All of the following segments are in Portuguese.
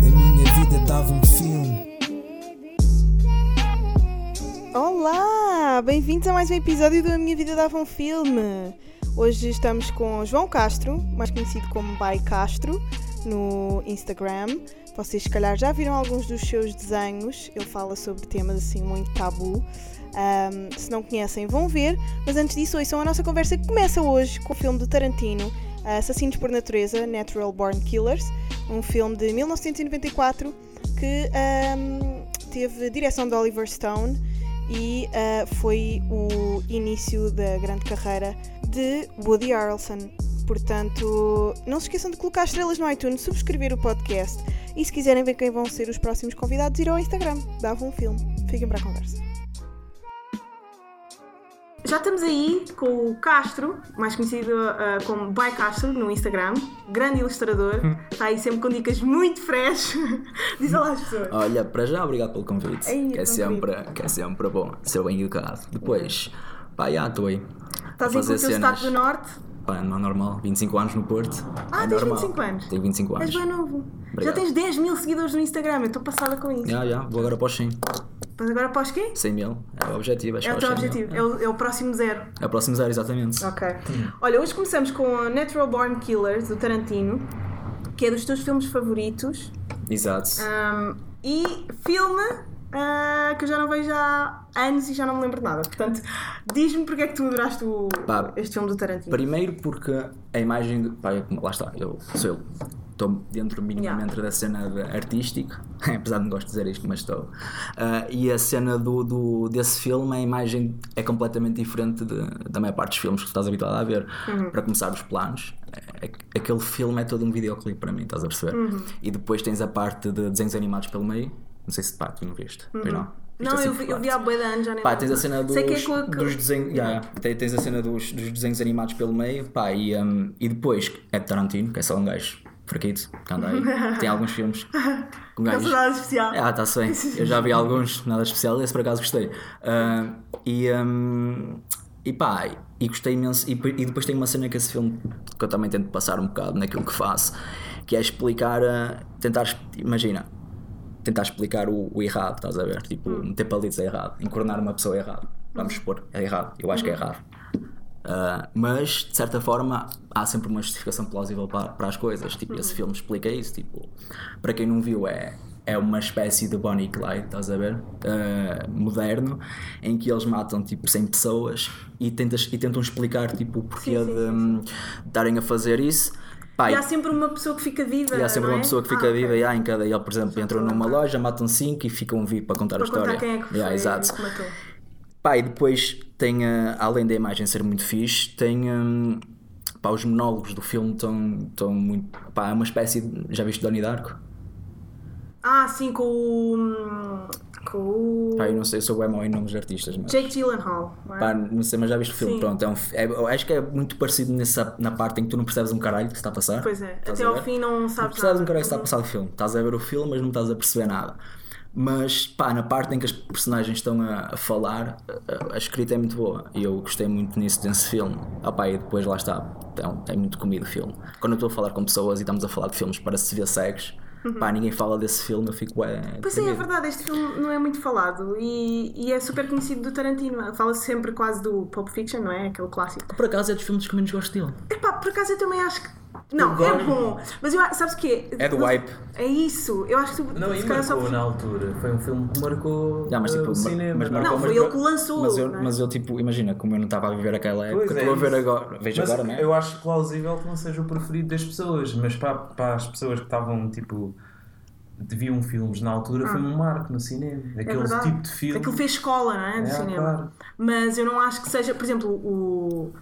A minha vida dava um filme. Olá, bem-vindos a mais um episódio do A Minha Vida Dava um Filme. Hoje estamos com João Castro, mais conhecido como Bai Castro, no Instagram. Vocês, se calhar, já viram alguns dos seus desenhos. Ele fala sobre temas assim muito tabu. Ahm, se não conhecem, vão ver. Mas antes disso, ouçam a nossa conversa que começa hoje com o filme do Tarantino, Assassinos por Natureza, Natural Born Killers, um filme de 1994 que ahm, teve direção de Oliver Stone e ah, foi o início da grande carreira de Woody Harrelson. Portanto, não se esqueçam de colocar estrelas no iTunes, subscrever o podcast e se quiserem ver quem vão ser os próximos convidados, ir ao Instagram, dava um filme. Fiquem para a conversa. Já estamos aí com o Castro, mais conhecido ah, como By Castro no Instagram, grande ilustrador, está aí sempre com dicas muito fresh. Diz olá às pessoas. Olha, para já, obrigado pelo convite. Que, é sempre, que é sempre bom ser bem educado. Depois, pá, já estou aí. Estás aí com o teu sotaque do Norte? Pá, não é normal. 25 anos no Porto. Ah, é tens normal. 25 anos? Tenho 25 anos. És bem novo. Já Obrigado. tens 10 mil seguidores no Instagram, eu estou passada com isso. Já, já, vou agora para os 100. Mas agora os quê? 100 mil. É o objetivo. É, É o teu 100 objetivo, é o, é o próximo zero. É o próximo zero, exatamente. Ok. Olha, hoje começamos com a Natural Born Killers, do Tarantino, que é dos teus filmes favoritos. Exato. Ahm, e filme ah, que eu já não vejo há anos e já não me lembro de nada. Portanto, diz-me porque é que tu adoraste o- Pá, este filme do Tarantino. Primeiro porque a imagem. De, pá, lá está, eu sou eu. Estou dentro minimamente Yeah. da cena artística, apesar de não gosto de dizer isto, mas estou. Ah, e a cena do, do- desse filme, a imagem é completamente diferente de- da maior parte dos filmes que tu estás habituado a ver. Uhum. Para começar, os planos. É- é- aquele filme é todo um videoclipe para mim, estás a perceber? Uhum. E depois tens a parte de desenhos animados pelo meio. Não sei se pá, tu não viste. Pois não. Uhum. Não, assim eu vi, eu vi há bué de anos, já nem Pá, tens a cena dos, que desenhos. yeah, yeah. Tens- Tens a cena dos, dos desenhos animados pelo meio, pá, e, um, e depois é de Tarantino, que é só um gajo fraquito, que anda aí. Tem alguns filmes com Não gajos. sou nada especial. Ah, está-se bem. Eu já vi alguns, nada especial, esse por acaso gostei. Ah, e, um, e pá, e gostei imenso. E, e depois tem uma cena que esse filme, que eu também tento passar um bocado naquilo que faço, que é explicar, ah, tentar, imagina, tentar explicar o, o errado, estás a ver? Tipo, meter palitos é errado, encornar uma pessoa é errado. Vamos supor, é errado, eu acho que é errado. Ah, mas, de certa forma, há sempre uma justificação plausível para, para as coisas. Tipo, esse filme explica isso. Tipo, para quem não viu, é, é uma espécie de Bonnie e Clyde, estás a ver? Ah, moderno, em que eles matam tipo 100 pessoas e, tentas, e tentam explicar tipo, o porquê Sim, sim, de estarem a fazer isso. Pá, E há sempre uma pessoa que fica viva, e há sempre uma é? pessoa que fica Ah, viva ok. e há em cada. Ele, por exemplo, entram numa loja, matam cinco e ficam vivos para contar Para a história. contar quem é que foi Yeah, exato. que matou. Pá, e depois tem, ah, além da imagem ser muito fixe, tem. hum, pá, os monólogos do filme estão, estão muito. Pá, é uma espécie de. Já viste Donnie Darko? Ah, sim, com o... Com o... Pá, eu não sei, eu sou bem mau em nomes de artistas, mas. Jake Gyllenhaal, não é? Pá, não sei, mas já viste o filme, Sim. pronto. É um, é- acho que é muito parecido nessa, na parte em que tu não percebes um caralho que se está a passar. Pois é, Estás até ao fim não Não sabes percebes nada. um caralho que está a passar o filme. Estás a ver o filme, mas não estás a perceber nada. Mas pá, na parte em que as personagens estão a, a falar, a, a escrita é muito boa. E eu gostei muito nisso desse filme. Ah, pá, e depois lá está. Então, é muito comido o filme. Quando eu estou a falar com pessoas e estamos a falar de filmes para se ver cegos, pá, ninguém fala desse filme, eu fico é, Uhum. Pois é, é verdade, este filme não é muito falado e, e é super conhecido do Tarantino. Fala-se sempre quase do Pulp Fiction, não é? Aquele clássico. Por acaso é dos filmes que menos gosto dele. Epá, por acaso eu também acho que. Não, Eu é bom. Mas eu, sabes o quê? É do Não- hype. É isso. Eu acho que tu. Não, e calhar só- marcou na altura. Foi um filme que marcou Já, mas, tipo, uh, o cinema. mas não é? marcou- Não, foi mas- ele que lançou, Mas eu, não é? mas eu, tipo, imagina, como eu não estava a viver aquela época, Pois é estou a ver agora. Vejo Mas agora, não é? Eu acho plausível que não seja o preferido das pessoas, mas para, para as pessoas que estavam tipo. Viam filmes na altura foi um marco no cinema. É Aquele verdade. tipo de filme. Aquilo fez escola, não é? É, cinema. claro. Mas eu não acho que seja, por exemplo, o,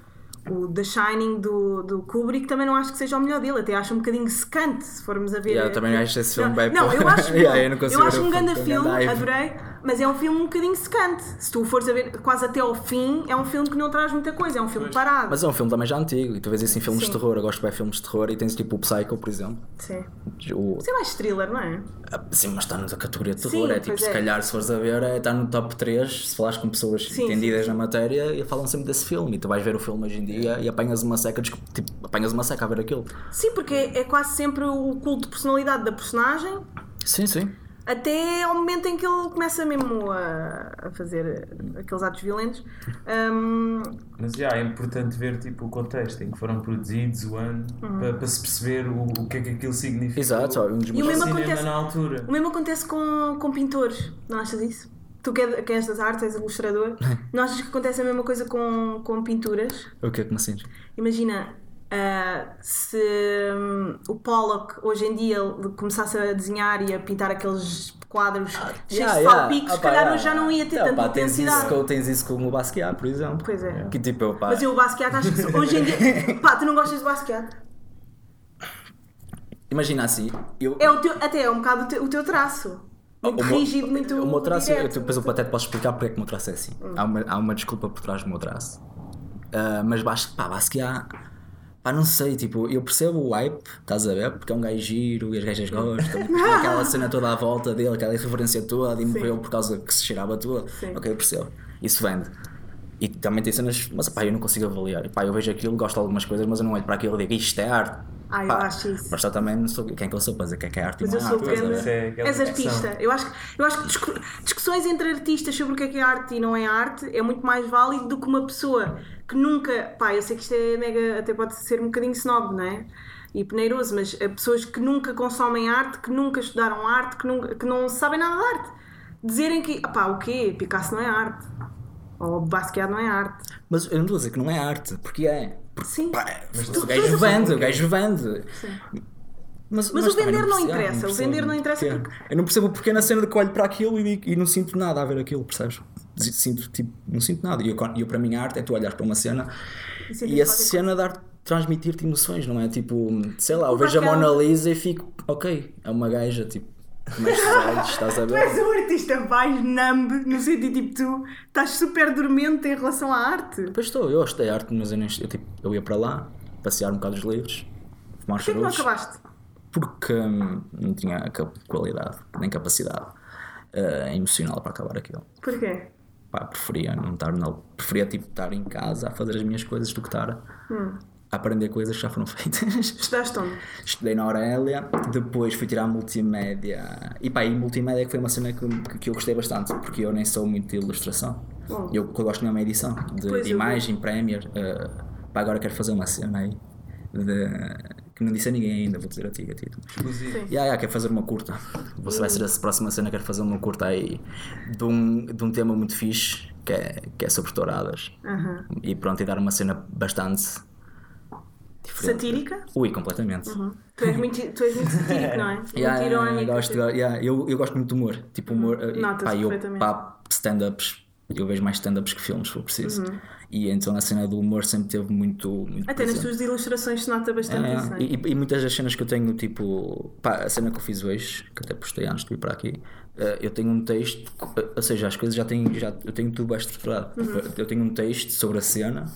o The Shining do, do Kubrick também não acho que seja o melhor dele. Até acho um bocadinho secante, se formos a ver. Yeah, eu também acho esse filme não, bem Não, eu acho. Yeah, eu eu acho um grande filme, adorei, Mas é um filme um bocadinho secante. Se tu fores a ver quase até ao fim, é um filme que não traz muita coisa, é um filme parado. Mas é um filme também já antigo, e tu vês isso em filmes Sim. de terror. Eu gosto bem de filmes de terror e tens tipo o Psycho, por exemplo. Sim. O, Isso é mais thriller, não é? Ah, Sim, mas está na categoria de terror. Sim, é tipo, pois se é. calhar, se fores a ver, é, está no top 3. Se falares com pessoas Sim, entendidas sim, na matéria, e falam sempre desse filme. E tu vais ver o filme hoje em dia e apanhas uma seca, tipo, apanhas uma seca a ver aquilo. Sim, porque é, é quase sempre o culto de personalidade da personagem, Sim, sim. Até ao momento em que ele começa mesmo a, a fazer aqueles atos violentos. Hum, Mas já é importante ver tipo, o contexto em que foram produzidos, o ano, Uhum. para, para se perceber o, o que é que aquilo significa. Exato, um dos E o meus- mesmo acontece- na altura. o mesmo acontece com, com pintores, não achas isso? Tu que, é, que és das artes, és ilustrador, não achas que acontece a mesma coisa com, com pinturas? O que é que me sentes? Imagina, ah, se hum, o Pollock hoje em dia começasse a desenhar e a pintar aqueles quadros cheios de salpicos, se calhar hoje já não ia ter tanta tens isso, intensidade. com, tens isso com o Basquiat, por exemplo. Pois é. Que tipo, eu, pá, Mas eu o Basquiat acho que hoje em dia. Pá, tu não gostas de Basquiat? imagina assim, eu, É o teu, até é um bocado o teu, o teu traço. Muito o meu- rígido, muito. O meu traço, eu, direto. depois eu até te posso explicar porque é que o meu traço é assim. Há, uma, há uma desculpa por trás do meu traço. Ah, mas Bas- pá, Basquiat, pá, não sei, tipo, eu percebo o hype, estás a ver? Porque é um gajo giro e as gajas gostam, depois aquela cena toda à volta dele, aquela irreverência toda, e morreu por causa que se cheirava. Sim. Ok, eu percebo. Isso vende. E também tem cenas, mas pá, eu não consigo avaliar. Pá, eu vejo aquilo, gosto de algumas coisas, mas eu não olho para aquilo e digo isto é arte. Ah, eu Pá, acho isso. Mas eu também não sou quem é que eu sou para dizer que é que é arte Mas e eu não é sou arte. é És artista. Eu acho, que- eu acho que discu- discussões entre artistas sobre o que é que é arte e não é arte é muito mais válido do que uma pessoa que nunca. Pá, eu sei que isto é mega. Até pode ser um bocadinho snob, não é? E peneiroso, mas eh, pessoas que nunca consomem arte, que nunca estudaram arte, que, nunca, que não sabem nada de arte. Dizerem que. ah Pá, o quê? Picasso não é arte. Ou Basquiat não é arte. Mas eu não estou a dizer que não é arte, porque é. Porque, Sim. pá, Mas o tu- gajo tu- vende, o gajo vende. Mas, Mas o também vender não interessa, o vender não interessa porque- Eu não percebo porque na cena de que olho para aquilo e, e não sinto nada a ver aquilo, percebes? Sinto, tipo, não sinto nada. E eu, eu, para mim, a arte é tu olhar para uma cena E e a cena dar transmitir-te emoções, não é? Tipo, sei lá, eu O vejo a Mona Lisa e fico, ok, é uma gaja, tipo, os olhos, estás a Tu és ver? um artista mais numb, no sentido tipo, tu estás super dormente em relação à arte. Pois estou, eu estudei arte, mas eu, nem, eu, tipo, eu ia para lá, passear um bocado os livros, fumar Porquê que não acabaste? porque hum, não tinha qualidade nem capacidade eh, emocional para acabar aquilo. Porquê? Pá, preferia não estar na, preferia tipo estar em casa a fazer as minhas coisas do que estar a aprender coisas que já foram feitas. Estudaste onde? Estudei na Aurélia, depois fui tirar multimédia e pá, e multimédia que foi uma cena que, que, eu gostei bastante, porque eu nem sou muito de ilustração. Bom. Eu, eu gosto mesmo é edição, de, Pois de eu imagem, Premiere. eh, pá, agora quero fazer uma cena aí de, que não disse a ninguém ainda, vou dizer a ti, a ti. Exclusivo. Yeah, yeah, quero fazer uma curta. Você vai ser a próxima cena, quero fazer uma curta aí de um, de um tema muito fixe, que é, que é sobre touradas. Aham. E pronto, e dar uma cena bastante diferente. Satírica? Ui, completamente. Tu és muito, tu és muito satírico, não é? Muito Yeah, yeah, irónico. eu, gosto, yeah, eu, eu gosto muito de humor. Tipo, humor. eh, Nota-se pá, eu, pá, stand-ups. Eu vejo mais stand-ups que filmes, se for preciso. Uhum. E então a cena do humor sempre teve muito. muito Até nas presente. tuas ilustrações se nota bastante É, isso, é? e, e muitas das cenas que eu tenho, tipo, pá, a cena que eu fiz hoje, que até postei antes de vir para aqui, eh, eu tenho um texto, eh, ou seja, as coisas já têm, já, eu tenho tudo bem estruturado. Uhum. Tipo, Eu tenho um texto sobre a cena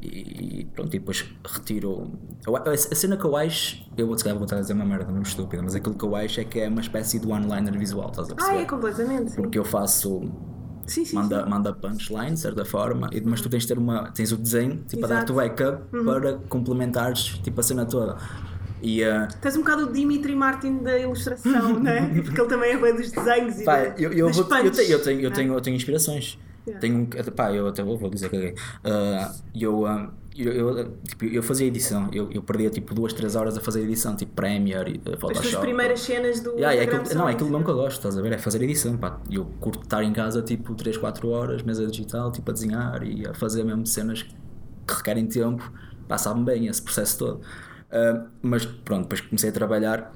e, pronto, e depois retiro. eu- A, cena que eu acho, eu vou, se calhar vou estar a dizer uma merda mesmo estúpida, mas aquilo que eu acho é que é uma espécie de one-liner visual, estás a Ah, perceber? é completamente. Sim, Porque eu faço sim, sim. manda, manda punchline, de certa forma, e, mas tu tens de ter uma. tens o desenho, tipo, a dar-te o backup para complementares tipo, a cena toda. E uh, Tens um bocado o Dimitri Martin da ilustração, não é? Porque ele também é bem dos desenhos e pá, da- eu, eu, vou, eu, tenho, eu, tenho, eu, não é? tenho, eu tenho inspirações. Yeah. Tenho, um- pá, eu até vou, vou dizer que. Uh, eu, uh, eu, eu, tipo, eu fazia edição, eu, eu perdia tipo duas, três horas a fazer edição, tipo Premiere, uh, As Photoshop. tuas primeiras cenas do. Yeah, é aquilo, não, é aquilo mesmo que eu gosto, estás a ver? É fazer edição, pá. Eu curto estar em casa tipo 3, 4 horas, mesa digital, tipo a desenhar e a fazer mesmo cenas que requerem tempo. Pá, sabe-me bem esse processo todo. Ah, mas pronto, depois comecei a trabalhar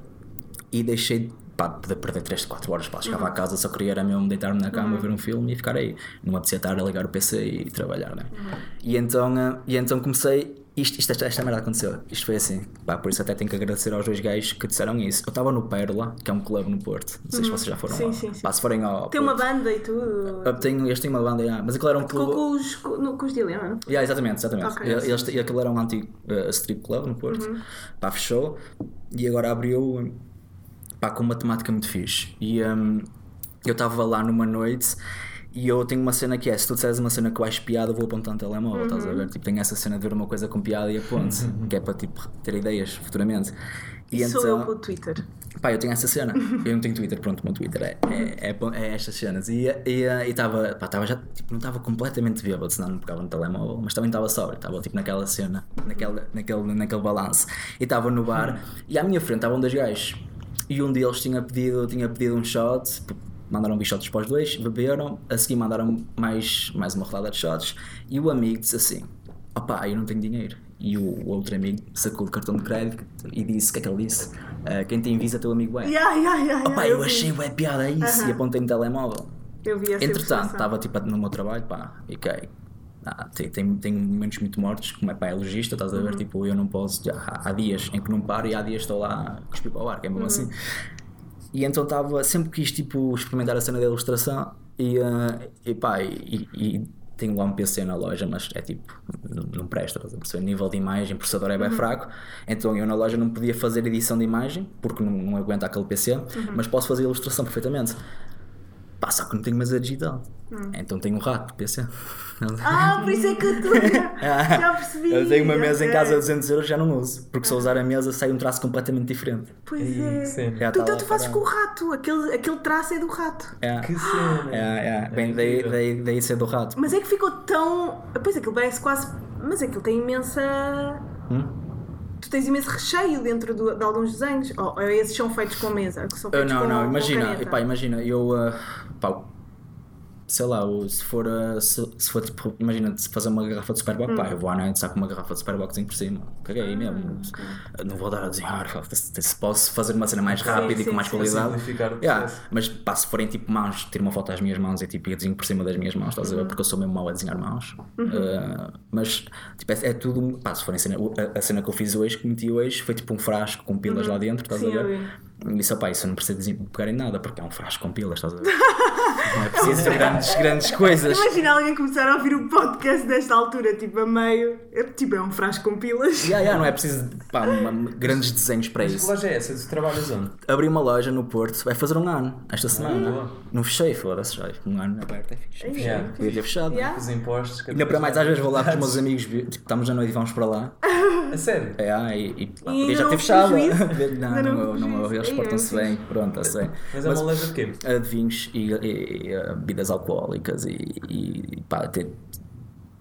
e deixei pá, de perder 3, 4 horas. Pá, chegava Uhum. a casa, só queria era mesmo deitar-me na cama, ver um filme e ficar aí. Não apetecia estar a ligar o PC e trabalhar, né? Uhum. E, então, ah, e então comecei. Isto, isto, esta, esta merda aconteceu. Isto foi assim. Pá, por isso até tenho que agradecer aos dois gays que disseram isso. Eu estava no Pérola, que é um clube no Porto. Não sei se vocês já foram Sim, lá. sim, sim. Pá, se forem ao. Tem uma banda e tudo. Eu tenho, eles têm uma banda, yeah. mas aquilo era um clube. com os, com, com os Dilema, não? Yeah, exatamente, exatamente. Ok. Eles, e aquilo era um antigo uh, strip club no Porto. Uhum. Pá, fechou. E agora abriu pá, com uma temática muito fixe. E um, eu estava lá numa noite. E eu tenho uma cena que é: se tu disseres uma cena que eu acho piada, eu vou apontar no telemóvel, estás Uhum. a ver? Tipo, tenho essa cena de ver uma coisa com piada e aponto, que é para tipo, ter ideias futuramente. E Sou então, eu com o Twitter. Pá, eu tenho essa cena. Eu não tenho Twitter, pronto, o meu Twitter é, é, é, é estas cenas. E estava, pá, estava já, tipo, não estava completamente bêbado, senão não pegava no telemóvel, mas também estava sóbrio, estava tipo naquela cena, naquele, naquele, naquele balanço. E estava no bar e à minha frente estavam dois gajos. E um deles tinha pedido, tinha pedido um shot, mandaram bichotes para os dois, beberam, a seguir mandaram mais, mais uma rodada de shots. E o amigo disse assim: opá, eu não tenho dinheiro. E o, o outro amigo sacou o cartão de crédito e disse: o que é que ele disse? "Ah, quem tem visa, teu amigo é. Yeah, yeah, yeah, Opá, eu vi. achei bué piada isso Aham. e apontei no telemóvel. Eu vi essa Entretanto, estava tipo no meu trabalho, pá, e ok. Ah, tem, tem, tem momentos muito mortos, como é pá, é logista, estás a ver? Uhum. Tipo, eu não posso. há, há dias em que não paro e há dias estou lá a cuspir para o ar, que é mesmo Uhum. assim. E então estava, sempre quis tipo, experimentar a cena da ilustração e, ah, e pá, e, e tenho lá um PC na loja, mas é tipo, não, não presta, estás a perceber? nível de imagem, processador é bem fraco, então eu na loja não podia fazer edição de imagem, porque não, não aguenta aquele PC, mas posso fazer ilustração perfeitamente. Pá, só que não tenho mesa digital. Então tenho um rato PC. Ah, por isso é que eu estou. Já percebi. Eu tenho uma mesa em ok. casa a 200 euros já não uso. Porque se eu usar a mesa sai um traço completamente diferente. Pois Ih, é. cena. Já Tu, tá então tu fazes com o rato. Aquele, aquele traço é do rato. É, Que cena! é, é. Bem, daí, daí, daí ser do rato. Mas é que ficou tão. Pois aquilo parece quase. Mas aquilo tem imensa. Hum? Tu tens imenso recheio dentro do- de alguns desenhos. Ou ou esses são feitos com mesa? Que são feitos não, com, não, com imagina, caneta? epá, imagina, eu, uh, pá, sei lá, se for, se, se for tipo, imagina, se fazer uma garrafa de Superboc, Hum. pá, eu vou à noite saco uma garrafa de Superboczinho por cima, caguei Ah, mesmo, não vou dar a desenhar, se posso fazer uma cena mais rápida e sim, com mais sim. qualidade, Simplificar o Yeah, mas pá, se forem tipo mãos, tiro uma foto às minhas mãos e tipo, eu desenho por cima das minhas mãos, estás a Uhum. ver, porque eu sou mesmo mau a desenhar mãos, Uh, mas tipo, é, é tudo, pá, se forem cena, a, a cena que eu fiz hoje, que meti hoje, foi tipo um frasco com pilas lá dentro, estás Uhum. Sim, a ver? E isso, opá, isso eu não preciso pegar em nada, porque é um frasco com pilas, estás a ver? não é preciso grandes, grandes coisas. Imagina alguém começar a ouvir o podcast desta altura, tipo a meio. É, tipo, é um frasco com pilas. Yeah, yeah, não é preciso pá, uma- grandes desenhos para Mas que isso. loja é essa? Tu trabalhas onde? Abri uma loja no Porto, vai fazer um ano, esta semana. boa. não fechei, foda-se, já. Um ano aberto é fixe. Fechei. Yeah. Podia ter fechado. Yeah. Os impostos. Ainda para mais, às vezes vou lá com os meus amigos, tipo, estamos à noite e vamos para lá. A sério? É, ah, e, e pá, E podia já não ter houve fechado. prejuízo? não, Ainda não não, houve não, prejuízo. eles Portam-se é bem, pronto, bem. Mas é uma loja de quê? de vinhos e, e, e, bebidas alcoólicas e, e pá, ter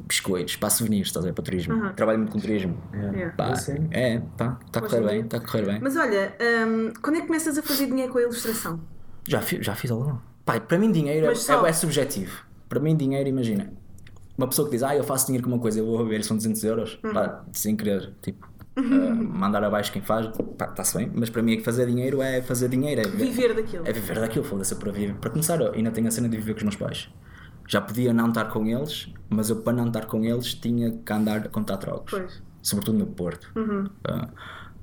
biscoitos para souvenirs, estás a ver, para turismo. Trabalho muito com turismo. Yeah. Pá, Assim? é, pá, está a correr em bem, está a correr bem. Mas olha, hum, quando é que começas a fazer dinheiro com a ilustração? Já, fi- já fiz algo. Pá, para mim dinheiro é, só- é, é subjetivo. Para mim dinheiro, imagina. Uma pessoa que diz, ah, eu faço dinheiro com uma coisa, eu vou ver, são 200 euros. Uhum. Pá, sem querer, tipo, ah, mandar abaixo quem faz, está-se bem. Mas para mim fazer dinheiro é fazer dinheiro. É, Viver daquilo. É viver daquilo, foda-se para viver. Para começar, eu ainda tenho a cena de viver com os meus pais. Já podia não estar com eles, mas eu para não estar com eles tinha que andar a contar trocos. Pois. Uhum. Sobretudo no Porto. Ah,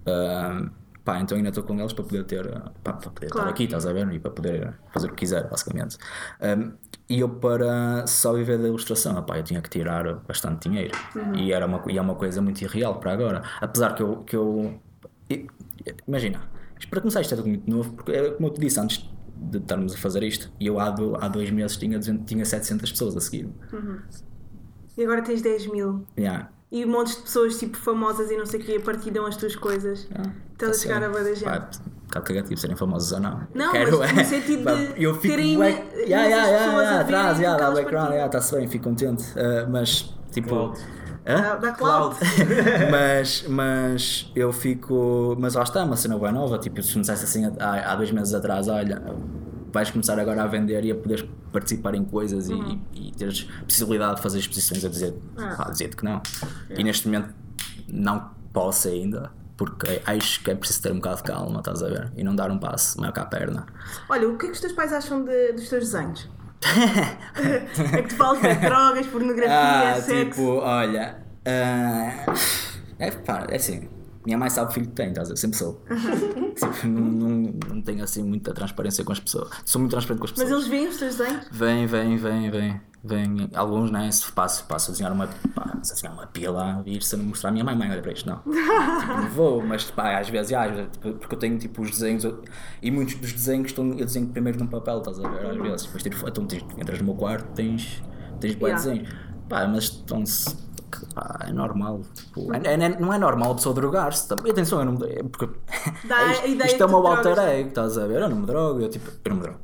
ah, pá, então ainda estou com eles para poder ter pá, para poder Claro. estar aqui, estás a ver? E para poder fazer o que quiser, basicamente. Ah, e eu para só viver da ilustração, pá, eu tinha que tirar bastante dinheiro. Uhum. E, era uma, e é uma coisa muito irreal para agora. Apesar que eu. Que eu imagina, para começar isto é tudo muito novo, porque é como eu te disse antes de estarmos a fazer isto, e eu há, do- há dois meses tinha, 200 tinha 700 pessoas a seguir. E agora tens 10 mil. Yeah. E montes de pessoas tipo famosas e não sei o que partilham as tuas coisas. Ah, Estás a tá chegar a bué da gente. Bocado cagativo serem famosos ou não. Não, Quero, mas é. no sentido de eu fico terem bué- imen- yeah, yeah, yeah, a yeah, atrás, yeah, dá background, yeah, está-se bem, fico contente. Ah, mas tipo. Cloud. Hã? Dá, dá cloud. mas, mas eu fico. Mas lá está, é uma cena boa nova. Tipo, se me dissesse assim há, há dois meses atrás, olha, vais começar agora a vender e a poderes participar em coisas e, e teres possibilidade de fazer exposições a dizer, Ah. ah, dizer-te que não. E neste momento não posso ainda. Porque acho que é preciso ter um bocado de calma, estás a ver? E não dar um passo maior que a perna. Olha, o que é que os teus pais acham de- dos teus desenhos? é que tu falas de drogas, pornografia, Ah, sexo. tipo, olha. ah, É, pá, é assim. Minha mãe sabe o filho que tem, estás a ver? Sempre sou. Tipo, não, não, não tenho assim muita transparência com as pessoas. Sou muito transparente com as pessoas. Mas eles veem os teus desenhos? Vem, vem, vem, vem. Vem, alguns, né? Se passo, passo a desenhar uma, pá, se desenhar uma pila e se não mostrar à minha mãe, mãe, olha para isto, não. tipo, não vou, mas pá, às vezes, às vezes, porque eu tenho tipo os desenhos e muitos dos desenhos estão, eu desenho primeiro num papel, estás a ver? Às vezes, depois tiro, então, entras no meu quarto, tens, tens Yeah. desenhos, pá, mas estão-se. Pá, é normal. Tipo, é- é- não é normal a pessoa drogar-se. também. Atenção, eu não me drogo. Porque Dá a isto, isto é meu alter ego, estás a ver? Eu não me drogo, eu tipo, eu não me drogo.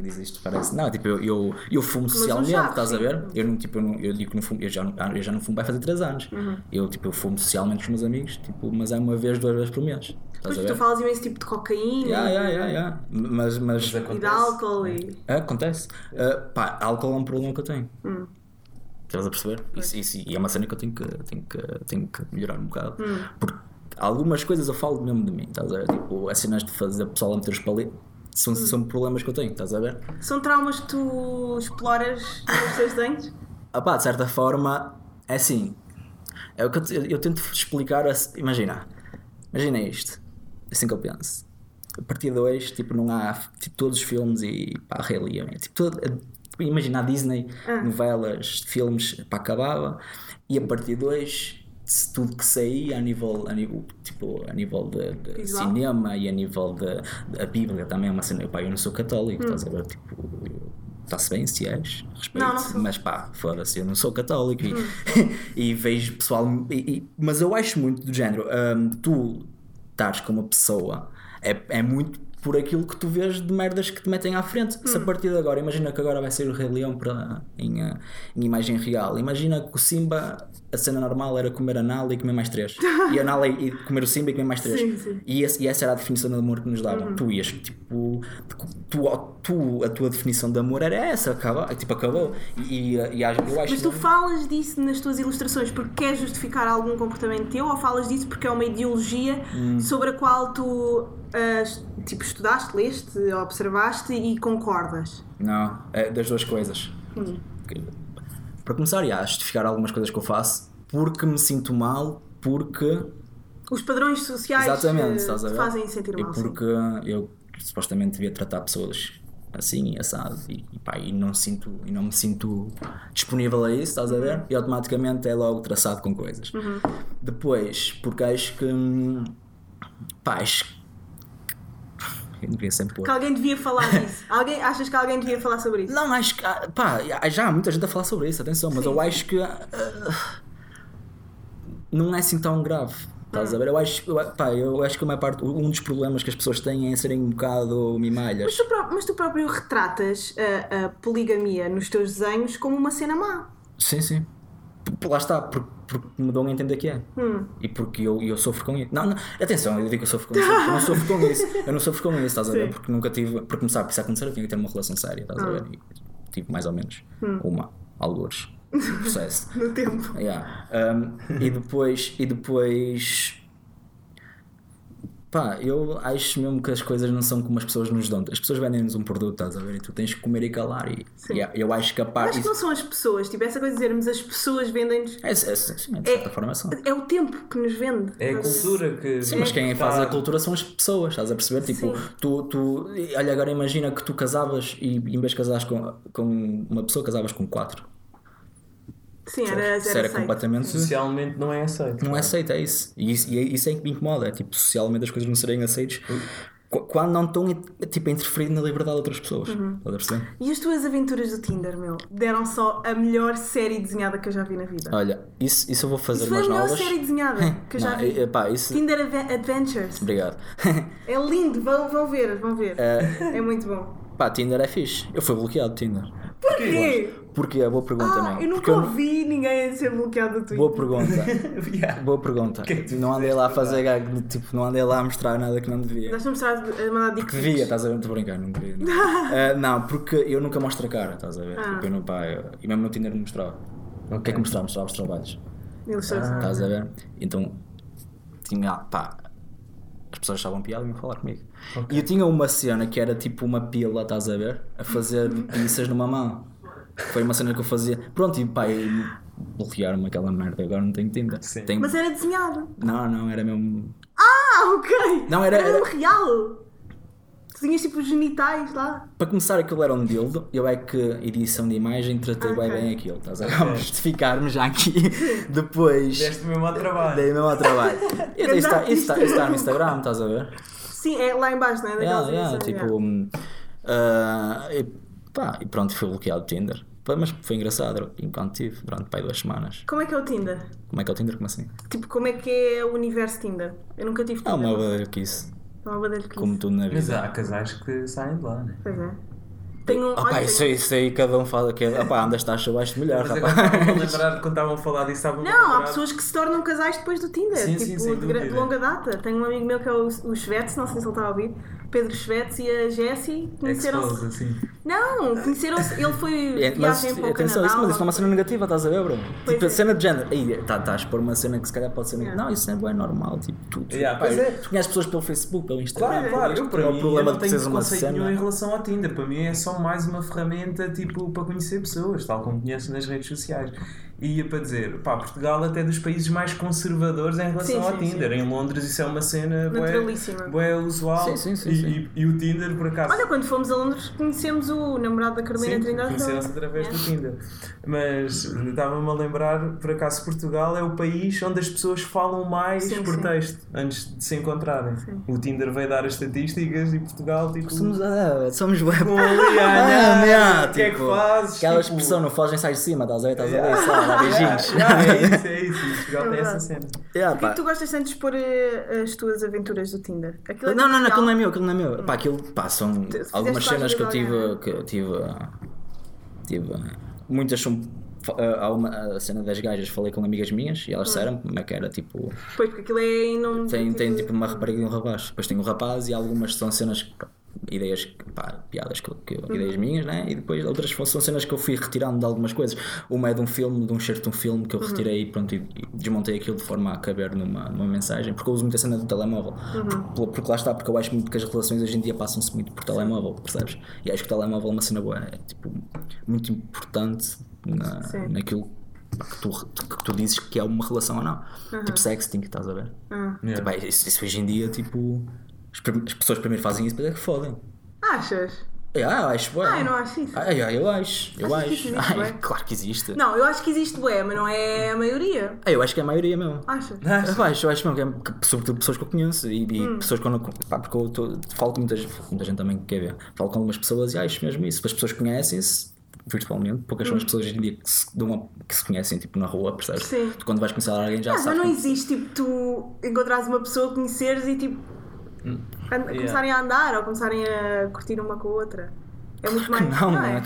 Quem diz isto parece. Não, tipo, eu, eu, eu fumo socialmente, estás a ver? Eu, não, tipo, eu, não, eu digo que não fumo, eu já, não, eu já não fumo vai fazer 3 anos. Uhum. Eu, tipo, eu fumo socialmente com os meus amigos, tipo, mas é uma vez, duas vezes por mês. Estás Pois tu falas imenso tipo de cocaína Yeah, yeah, yeah, yeah. Mas, mas, Mas e de acontece. álcool e. é, acontece. Uh, pá, álcool é um problema que eu tenho. Hum. Estás a perceber? Isso, isso, e é uma cena que eu tenho que, tenho que, tenho que melhorar um bocado. Hum. Porque algumas coisas eu falo mesmo de mim, estás a ver? Tipo, as cenas de fazer o pessoal a meter os palitos são, Hum. são problemas que eu tenho, estás a ver? São traumas que tu exploras nos teus desenhos? Ah pá, de certa forma, é assim. É o que eu, eu tento explicar. assim- Imagina, imagina isto. É assim que eu penso. A partir de hoje, tipo, não há tipo, todos os filmes e pá, Rei Leão. é Tipo, todo, imagina a Disney, Ah. novelas, filmes, pá, acabava. E a partir de hoje, se tudo que saía a nível, a nível, tipo, a nível de, de cinema e a nível de, de- a Bíblia também é uma cena. Pá, eu não sou católico, estás a ver? Tipo, está-se bem se és, respeito, Não, não mas pá, foda-se, eu não sou católico e, e vejo pessoal. e- e- mas eu acho muito do género, hum, tu estares com uma pessoa é, é muito por aquilo que tu vês de merdas que te metem à frente. Se a partir de agora, imagina que agora vai ser o Rei Leão para, em, em imagem real, imagina que o Simba. A cena normal era comer a Nala e comer mais três. E a Nala e comer o Simba e comer mais três. Sim, sim. E, esse- e essa era a definição de amor que nos davam. Tu ias, tipo, tu, tu- a tua definição de amor era essa, acaba, tipo, acabou. E, e, eu acho Mas tu que- falas disso nas tuas ilustrações porque queres justificar algum comportamento teu ou falas disso porque é uma ideologia Hum. sobre a qual tu es- tipo, estudaste, leste, observaste e concordas? Não, é das duas coisas. Hum. Para começar, já, justificar algumas coisas que eu faço porque me sinto mal, porque. Os padrões sociais Exatamente, a te fazem sentir E mal. sim. porque eu supostamente devia tratar pessoas assim e assado e, e, pá, e não sinto e não me sinto disponível a isso, estás a ver? E automaticamente é logo traçado com coisas. Uhum. Depois, porque acho que hum, pá, acho que eu não queria sempre pôr. Que alguém devia falar disso. alguém, achas que alguém devia falar sobre isso? Não, acho que ah, pá, já há muita gente a falar sobre isso, atenção, mas Sim, eu sim. acho que ah, não é assim tão grave. Estás a ver? Eu acho, eu, pá, eu acho que a parte, um dos problemas que as pessoas têm é em serem um bocado mimalhas. Mas tu, mas tu próprio retratas a, a poligamia nos teus desenhos como uma cena má. Sim, sim. P- Lá está, porque, porque me dão a entender que é. Hum. E porque eu, eu sofro com isso. Não, não, atenção, eu digo que eu sofro com isso. porque Eu não sofro com isso. Eu não sofro com isso, estás a ver? Sim. Porque nunca tive. Para começar, para isso acontecer, eu tinha que ter uma relação séria, estás a ver? E tive mais ou menos uma, alguns, no processo. No tempo. Yeah. Um, e depois. E depois. Pá, eu acho mesmo que as coisas não são como as pessoas nos dão. As pessoas vendem-nos um produto, estás a ver? E tu tens que comer e calar. E, e eu acho que a parte. Acho que não são as pessoas, tipo, essa coisa de dizermos as pessoas vendem-nos. É, é, sim, de certa forma são. É o tempo que nos vende. É a cultura que. Sim, mas quem faz a cultura são as pessoas, estás a perceber? Tipo, Sim. tu, tu. Olha, agora imagina que tu casavas e em vez de casares com, com uma pessoa, casavas com quatro. Sim, era Isso zero era aceito. completamente. Socialmente não é aceito. Não é aceito, é isso. E isso, e é- isso é que me incomoda. É tipo, socialmente as coisas não serem aceitas qu- quando não estão tipo, a interferir na liberdade de outras pessoas. Uhum. Estás a perceber? E as tuas aventuras do Tinder, meu, deram só a melhor série desenhada que eu já vi na vida. Olha, isso, isso eu vou fazer Isso foi a melhor novas. série desenhada que eu já Não, vi. é- é pá, isso. Tinder Adve- Adventures. Obrigado. É lindo, vão, vão ver, vão ver. É muito bom. pá, Tinder é fixe. Eu fui bloqueado de Tinder. Porquê? Porquê? Boa pergunta, Ah, não. eu Porque nunca não- ouvi ninguém a ser bloqueado do Twitter. Boa pergunta. Yeah. Boa pergunta. que é não andei lá a fazer gag, tipo, não andei lá a mostrar nada que não devia. Nós estamos a mandar dick Porque pics. devia, estás a ver? Estou a brincar, não devia. Não, Ah, não porque eu nunca mostro a cara, estás a ver? Ah. Tipo, eu não, pá, eu- e mesmo no Tinder não mostrava. O que é que mostrava? Mostrava os trabalhos. Ilustração. Estás a ver? Então tinha, pá, as pessoas achavam piada e iam falar comigo. E eu tinha uma cena que era tipo uma pila, estás a ver? A fazer pinças numa mão. Foi uma cena que eu fazia. Pronto, e pá, e bloquearam-me aquela merda, agora não tenho Tinder. Sim. Tenho- Mas era desenhado. Não, não, era mesmo. Ah, ok. Não, era- mesmo era- real. Tinhas tipo os genitais lá. Para começar, aquilo era um dildo, eu é que edição de imagem tratei bem Ok. bem aquilo, estás a ver? Vamos justificar-me já aqui. Depois. Deste mesmo ao trabalho. Dei mesmo ao trabalho. E isso está, isso, está, isso está no. Instagram, estás a ver? Sim, é lá embaixo, não é? Yeah, edições, tipo. ah, e, pá, e pronto, fui bloqueado do Tinder. Mas foi engraçado, enquanto tive, durante pá, duas semanas. Como é que é o Tinder? Como é que é o Tinder? Como assim? Tipo, como é que é o universo Tinder? Eu nunca tive Ah, Tinder. uma que isso, É uma que como isso. tudo na Mas vida. há casais que saem de lá, né? Pois é. Tenho um. Ah, pá, isso, aí- isso aí cada um fala que é. Ah, pá, andas taxa abaixo de melhor, Mas agora rapaz. estava a lembrar, quando estavam a falar disso, estavam Não, há pessoas que se tornam casais depois do Tinder, Sim, tipo, sim, de, de longa data. Tenho um amigo meu que é o, o Schvetz, não sei se ele está a ouvir, Pedro Schvetz e a Jessie conheceram-se. Assim. Não, conheceram-se. Ele foi É, mas viagem para o atenção, Canadá. isso, mas isso não é uma cena negativa, estás a ver, bro? Pois tipo, é. a cena de género. Aí, tá, estás a expor uma cena que se calhar pode ser. Yeah. Não, isso é bem normal. Tipo, tu, tu, Yeah, pá, é. tu conheces pessoas pelo Facebook, pelo Instagram. Claro, claro, eu para é o mim problema eu não de tenho uma preconceito nenhum em cena. relação ao Tinder. Para mim é só mais uma ferramenta tipo para conhecer pessoas, tal como conheço nas redes sociais. E ia para dizer, pá, Portugal até é dos países mais conservadores em relação Sim, ao sim, Tinder. Em Londres isso é uma cena bué- Naturalíssima. bué usual. Sim, sim, sim, e, sim. E, e o Tinder, por acaso. Olha, quando fomos a Londres, conhecemos o namorado da Carolina Sim, Trindade. conheceram-se através do Tinder. Mas estava-me a lembrar, por acaso, Portugal é o país onde as pessoas falam mais Sim, por sim. texto antes de se encontrarem. O Tinder veio dar as estatísticas e Portugal, tipo. Somos, ah, somos ali a Ah, olhar, yeah, o que é que tipo, fazes? Aquela Tipo, expressão, não foges, sai de cima, estás a ver? Estás a ver? Dá beijinhos. É isso, é isso. Portugal É tem essa cena. Yeah, Porquê pá. que tu gostas tanto de expor eh, as tuas aventuras do Tinder? Aquilo é Não, não, não, aquilo não é meu, aquilo não é meu. Pá, aquilo, pá, são algumas cenas que eu tive, que eu tive, tive, muitas são, ah, há uma, a cena das gajas, falei com amigas minhas e elas disseram como é que era, tipo, Pois, porque aquilo é em nome tem, tem tipo uma rapariga e um rapaz, depois tem um rapaz e algumas são cenas, ideias, pá, piadas, que, eu- que eu- ideias minhas, né? E depois outras são cenas que eu fui retirando de algumas coisas. Uma é de um filme, de um certo de um filme que eu retirei e pronto, e, e desmontei aquilo de forma a caber numa, numa mensagem, porque eu uso muito a cena do telemóvel. Por- porque lá está, porque eu acho muito que as relações hoje em dia passam-se muito por telemóvel, percebes? E acho que o telemóvel é uma cena boa, é tipo, muito importante na, Sim. naquilo que tu, que tu dizes que é uma relação ou não. Tipo sexting, estás a ver? Yeah. Tipo, é, isso, isso hoje em dia, tipo, as, pessoas primeiro fazem isso, depois é que fodem. Achas? É, ah, eu acho, bué. Ah, eu não acho isso. Ai, eu acho, eu Achas que acho. existe, Ai, bué? claro que existe. Não, eu acho que existe bué, mas não é a maioria. Ah, eu acho que é a maioria mesmo. Achas? Eu acho, eu acho mesmo que é que, sobretudo pessoas que eu conheço e, e Hum. pessoas que eu não pá, porque eu tô, falo com muita, gente- muita gente também que quer ver. Falo com algumas pessoas e acho mesmo isso. As pessoas conhecem-se virtualmente, poucas são as pessoas hoje em dia que se, dão a- que se conhecem tipo na rua, percebes? Sim. Tu quando vais conhecer alguém já Ah, mas sabes. não existe, tipo, tu encontrares uma pessoa, conheceres e, tipo, an- começarem a andar ou começarem a curtir uma com a outra. É muito mais... Não, não é? é?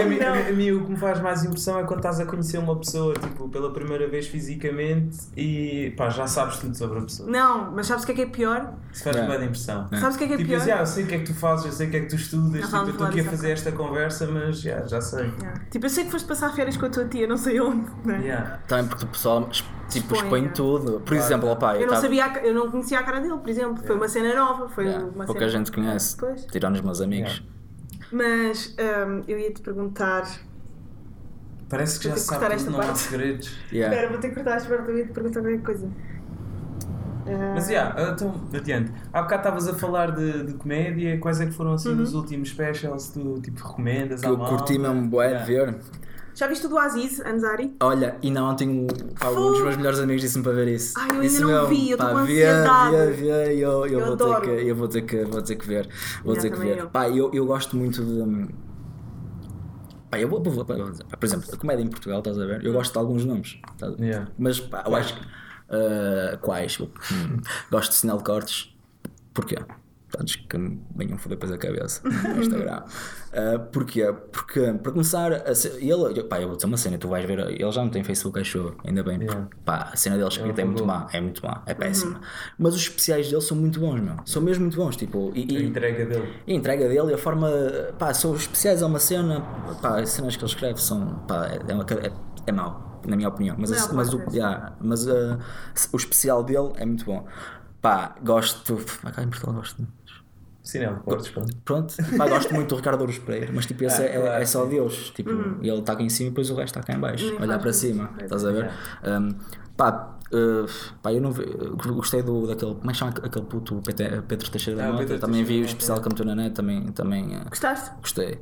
A mim, Não. a mim o que me faz mais impressão é quando estás a conhecer uma pessoa tipo, pela primeira vez fisicamente e pá, já sabes tudo sobre a pessoa. Não, mas sabes o que é que é pior? Isso faz Yeah. yeah. de impressão. Sabes o que é que é Tipo, pior? dizes, "Ah, eu sei o que é que tu fazes, eu sei o que é que tu estudas, tipo, eu estou aqui a fazer esta conversa, mas yeah, já sei. Yeah. Tipo, eu sei que foste passar férias com a tua tia, não sei onde, né? Yeah. Também porque o pessoal tipo, Expõe, expõe tudo. Por exemplo, opá, Eu não tava- sabia, a eu não conhecia a cara dele, por exemplo. Foi uma cena nova, foi Yeah, uma pouca cena... gente conhece, Pois. tirando os meus amigos. Mas hum, eu ia te perguntar. Parece que Vou já sabe esta não há parte. segredos. Yeah. Espera, vou ter que cortar esta parte, eu ia te perguntar qualquer coisa. Ah, Mas yeah, então, adiante. Há bocado estavas a falar de, de comédia, quais é que foram assim Uhum. os últimos specials que tu tipo, recomendas? Que eu curti mesmo bué de ver. Já viste o do Aziz Ansari? Olha, e não ontem pá, um dos meus melhores amigos disse-me para ver isso. Ai, eu ainda não vi, eu pá, com ansiedade. Vê, vê, e eu, eu, Eu vou adoro. ter que, eu vou ter que, vou ter que ver. Vou ter que ver. eu. Pá, eu, eu gosto muito de. Pá, eu vou, vou, vou- por exemplo, a comédia em Portugal, estás a ver? Eu gosto de alguns nomes. estás a ver? Yeah. Mas pá, eu acho que. ah, quais? Hum, gosto de sinal de cortes. Porquê? Que me venham foder depois a cabeça no Instagram. Ah, porquê? Porque, para começar, a ser, ele, pá, eu vou dizer uma cena, tu vais ver, ele já não tem Facebook, acho ainda bem. Yeah. porque, pá, a cena dele escrita é, muito má, é muito má, é péssima. Mas os especiais dele são muito bons, meu. São mesmo muito bons, tipo, e, A e- entrega dele. e a entrega dele e a forma. pá, são os especiais a uma cena. pá, as cenas que ele escreve são. pá, é, uma, é, é mau, na minha opinião. Mas, Não, mas, o, yeah, mas uh, o especial dele é muito bom. Pá, gosto. Pá, cá em Portugal gosto. De portos, pronto. Pronto, pá, gosto muito do Ricardo Ouros Pereira, mas tipo, esse Ah, é, é- claro, é só sim. Deus. Tipo, e ele está aqui em cima e depois o resto está cá em baixo. Nem Olhar para cima, É. estás a ver? Um, pá, uh, pá, eu não vi, gostei do, daquele, como é que chama aquele puto, o PT Pedro Teixeira Ah, da Mota, Pedro também vi o especial que meteu na net, também, também uh, Gostaste? gostei.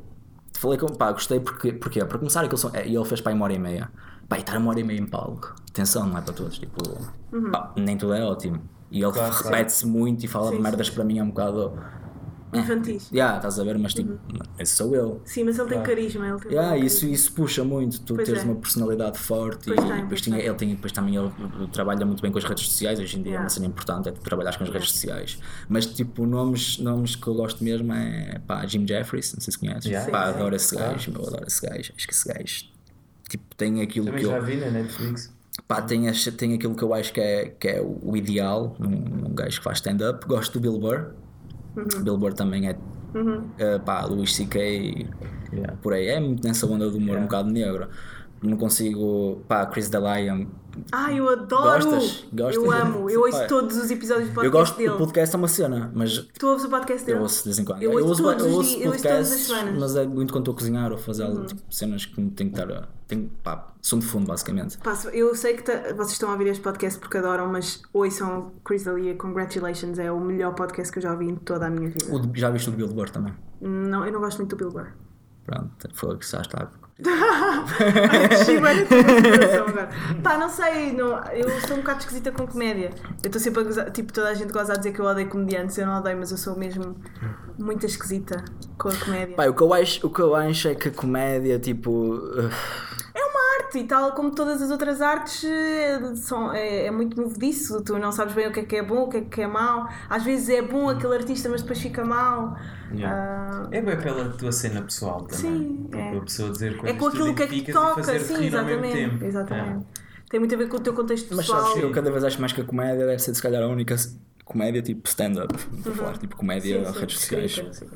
Falei com, pá, gostei porque, porque para começar aquele som, é, e ele fez para uma hora e meia. Pá, e estar uma hora e meia em palco, atenção, não é para todos, tipo, pá, nem tudo é ótimo. E ele Claro, claro. repete-se muito e fala Sim, de merdas que para mim é um bocado. Infantis. Yeah, estás a ver, mas tipo, esse sou eu. Sim, mas ele tem carisma. Ele tem Yeah, carisma. isso, isso puxa muito, tu Pois teres é. uma personalidade forte Pois e tem, depois pois tinha, ele tem, depois também ele trabalha muito bem com as redes sociais, hoje em dia é Yeah. uma cena importante, é tu trabalhar com as redes sociais. Mas tipo, nomes, nomes que eu gosto mesmo é pá, Jim Jeffries, não sei se conheces. Yeah. Pá, Sim, adoro esse claro. gajo, meu, adoro esse gajo. Acho que esse gajo tipo, tem aquilo Também que já eu. vi na Netflix. Pá, tem, tem aquilo que eu acho que é, que é o ideal num, num gajo que faz stand-up. Gosto do Bill Burr. Uhum. Bill Burr também é. eh, pá, Louis C.K. Yeah. por aí. É muito nessa onda do humor Yeah. um bocado negro. Não consigo. Pá, Chris D'Elia. Ah, eu adoro! Gostas? Gostas? Eu amo. Eu ouço todos os episódios do podcast Eu gosto dele. do podcast, é uma cena, mas Tu ouves o podcast dele? eu ouço de vez em quando. Eu ouço todos eu ouço dias- eu ouço todas as podcasts, semanas. Uhum. mas é muito quando estou a cozinhar ou a fazer algo, tipo, cenas que tenho que estar. a- Tenho, pá, som de fundo, basicamente. Se- eu sei que ta- vocês estão a ouvir este podcast porque adoram, mas ouçam Chris D'Elia, Congratulations, é o melhor podcast que eu já ouvi em toda a minha vida. O já viste o Bill Burr também? Não, eu não gosto muito do Bill Burr. Pronto, foi o que está. Chibanha Pá, não sei, não, eu sou um bocado esquisita com comédia. Eu estou sempre a gozar, tipo, toda a gente goza a dizer que eu odeio comediantes, eu não odeio, mas eu sou mesmo muito esquisita com a comédia. Pá, o que, eu acho, o que eu acho é que a comédia, tipo. uh, É uma arte e tal como todas as outras artes é, são, é, é muito movediço. Tu não sabes bem o que é que é bom, o que é que é mau. Às vezes é bom aquele artista, mas depois fica mau. Ah, É bem pela tua cena pessoal também. Sim, é. a pessoa dizer é com aquilo que é que toca, sim, exatamente. exatamente. Tem muito a ver com o teu contexto Mas pessoal. sabes, eu cada vez acho mais que a comédia deve ser se calhar a única comédia tipo stand-up. Estou a falar tipo comédia Uhum. Sim, a sim, redes sociais. sim.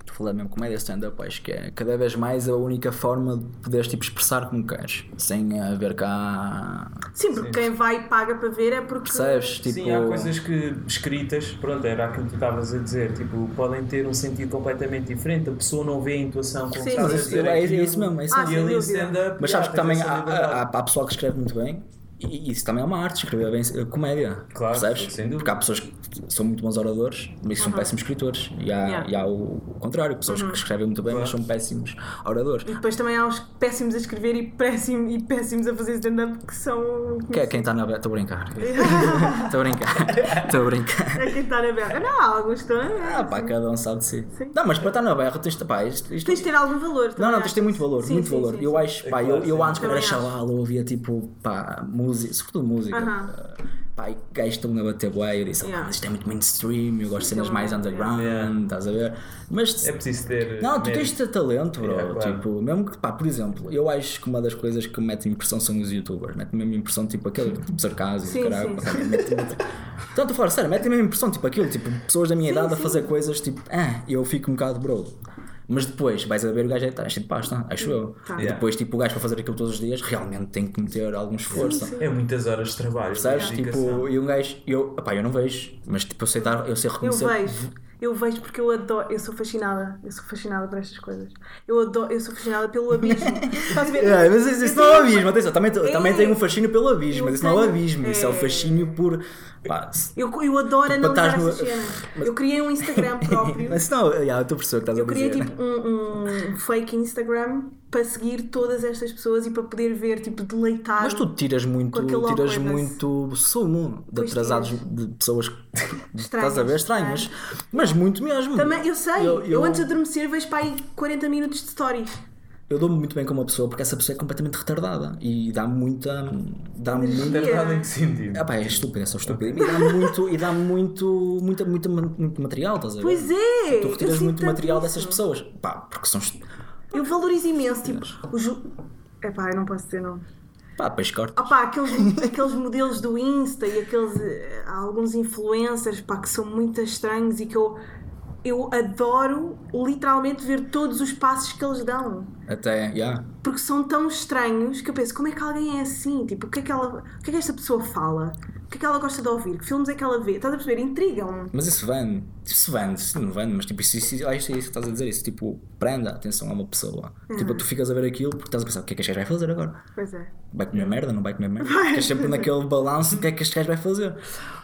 Estou a falar mesmo comédia stand-up, acho que é cada vez mais a única forma de poderes tipo, expressar como queres, sem haver cá. Sim, porque quem vai e paga para ver é porque. Percebes? Tipo, Sim, há coisas que escritas, pronto, era aquilo que tu estavas a dizer, tipo, podem ter um sentido completamente diferente, a pessoa não vê a intuação como Sim, estás sim, a Mas dizer é, é isso mesmo, é isso Ah, mesmo. E ali stand-up, Mas sabes que também há, há, há pessoal que escreve muito bem e isso também é uma arte, escrever bem eh, comédia. Claro, percebes? sem dúvida. Porque há pessoas que são muito bons oradores, mas são péssimos escritores. E há, Yeah. e há o, o contrário, pessoas que escrevem muito bem, mas são péssimos oradores. E depois também há os péssimos a escrever e, péssimo, e péssimos a fazer stand-up que são. Que é quem está na berra? Estou a brincar. Estou a brincar. Estou a brincar. É quem está na berra. Não, há alguns que estão na berra. Ah, pá, cada um sabe de si. Sim. Não, mas para estar na berra tens de. Pá, isto, isto- Tens de ter algum valor. Não, não, tens de ter muito valor, Sim, muito sim, valor. sim, eu sim. acho, É pá, claro, eu, eu antes quando era chaval, eu ouvia tipo, pá, música, sobretudo música. Uh, Pá, e gajos estão a bater bué, eu disse, ah, Yeah. mas isto é muito mainstream, eu gosto de cenas é mais bom, underground, yeah. estás a ver? Mas É preciso ter. não, tu tens de ter talento, bro. Yeah, claro. Tipo, mesmo que, pá, por exemplo, eu acho que uma das coisas que me mete impressão são os youtubers. Mete mesmo impressão, tipo, aquele tipo, sarcasmo, Sim, caralho. sim, Mete, mete... Então, estou a falar sério, mete mesmo impressão, tipo, aquilo, tipo, pessoas da minha idade a fazer coisas, tipo, ah, eu fico um bocado, bro. Mas depois vais a ver o gajo é tá cheio de pasta, acho eu. Tá. E Yeah. depois, tipo, o gajo para fazer aquilo todos os dias realmente tem que meter algum esforço. É muitas horas de trabalho. De Tipo, e um gajo, eu, opá, eu não vejo, mas tipo, eu sei, dar, eu sei Eu reconhecer. vejo. Eu vejo porque eu adoro. Eu sou fascinada. Eu sou fascinada por estas coisas. Eu adoro. Eu sou fascinada pelo abismo. Estás a ver? É, mas isso, isso Eu não é o tenho- abismo, atenção, também, também É. tem um fascínio pelo abismo, Eu mas isso não é o tenho- abismo, isso é o é. fascínio por. Pá, Eu, eu adoro analisar no- essas cenas. Eu criei um Instagram próprio. mas não, yeah, eu estou a perceber o que estás Eu a criei dizer. tipo um, um fake Instagram para seguir todas estas pessoas e para poder ver, tipo, deleitar. Mas tu tiras muito, tiras muito sumo de Pois atrasados tiras. de pessoas Estranhas, estás a ver estranhas, mas muito mesmo. Também, eu sei, eu, Eu- eu- antes de adormecer vejo para aí 40 minutos de stories. Eu dou-me muito bem com uma pessoa porque essa pessoa é completamente retardada e dá muita. dá muito. Retardado em que sentido? Ah, pá, é estúpido, é só estúpido. E dá muito, e dá muito, muita, muita, muito material, estás a ver? Pois é! Tu retiras muito material isso. dessas pessoas. Pá, porque são. est- Eu valorizo imenso, tipo, os. Epá, eu não posso dizer não. Pá, depois cortas. Ah pá, aqueles, aqueles modelos do Insta e aqueles. eh, há alguns influencers pá, que são muito estranhos e que eu. Eu adoro literalmente ver todos os passos que eles dão. Até, yeah. Porque são tão estranhos que eu penso, como é que alguém é assim? Tipo, o que é que, ela, o que, é que esta pessoa fala? O que é que ela gosta de ouvir? Que filmes é que ela vê? Estás a perceber? Intrigam-me. Mas isso vende, isso vende, isso não vende, mas tipo, isso, isso, isso, é isso que estás a dizer, isso tipo, prenda a atenção a uma pessoa. Tipo, tu ficas a ver aquilo porque estás a pensar, o que é que este gajo vai fazer agora? Pois é. Vai comer merda, não vai comer merda? Ficas sempre naquele balanço do que é que este gajo vai fazer.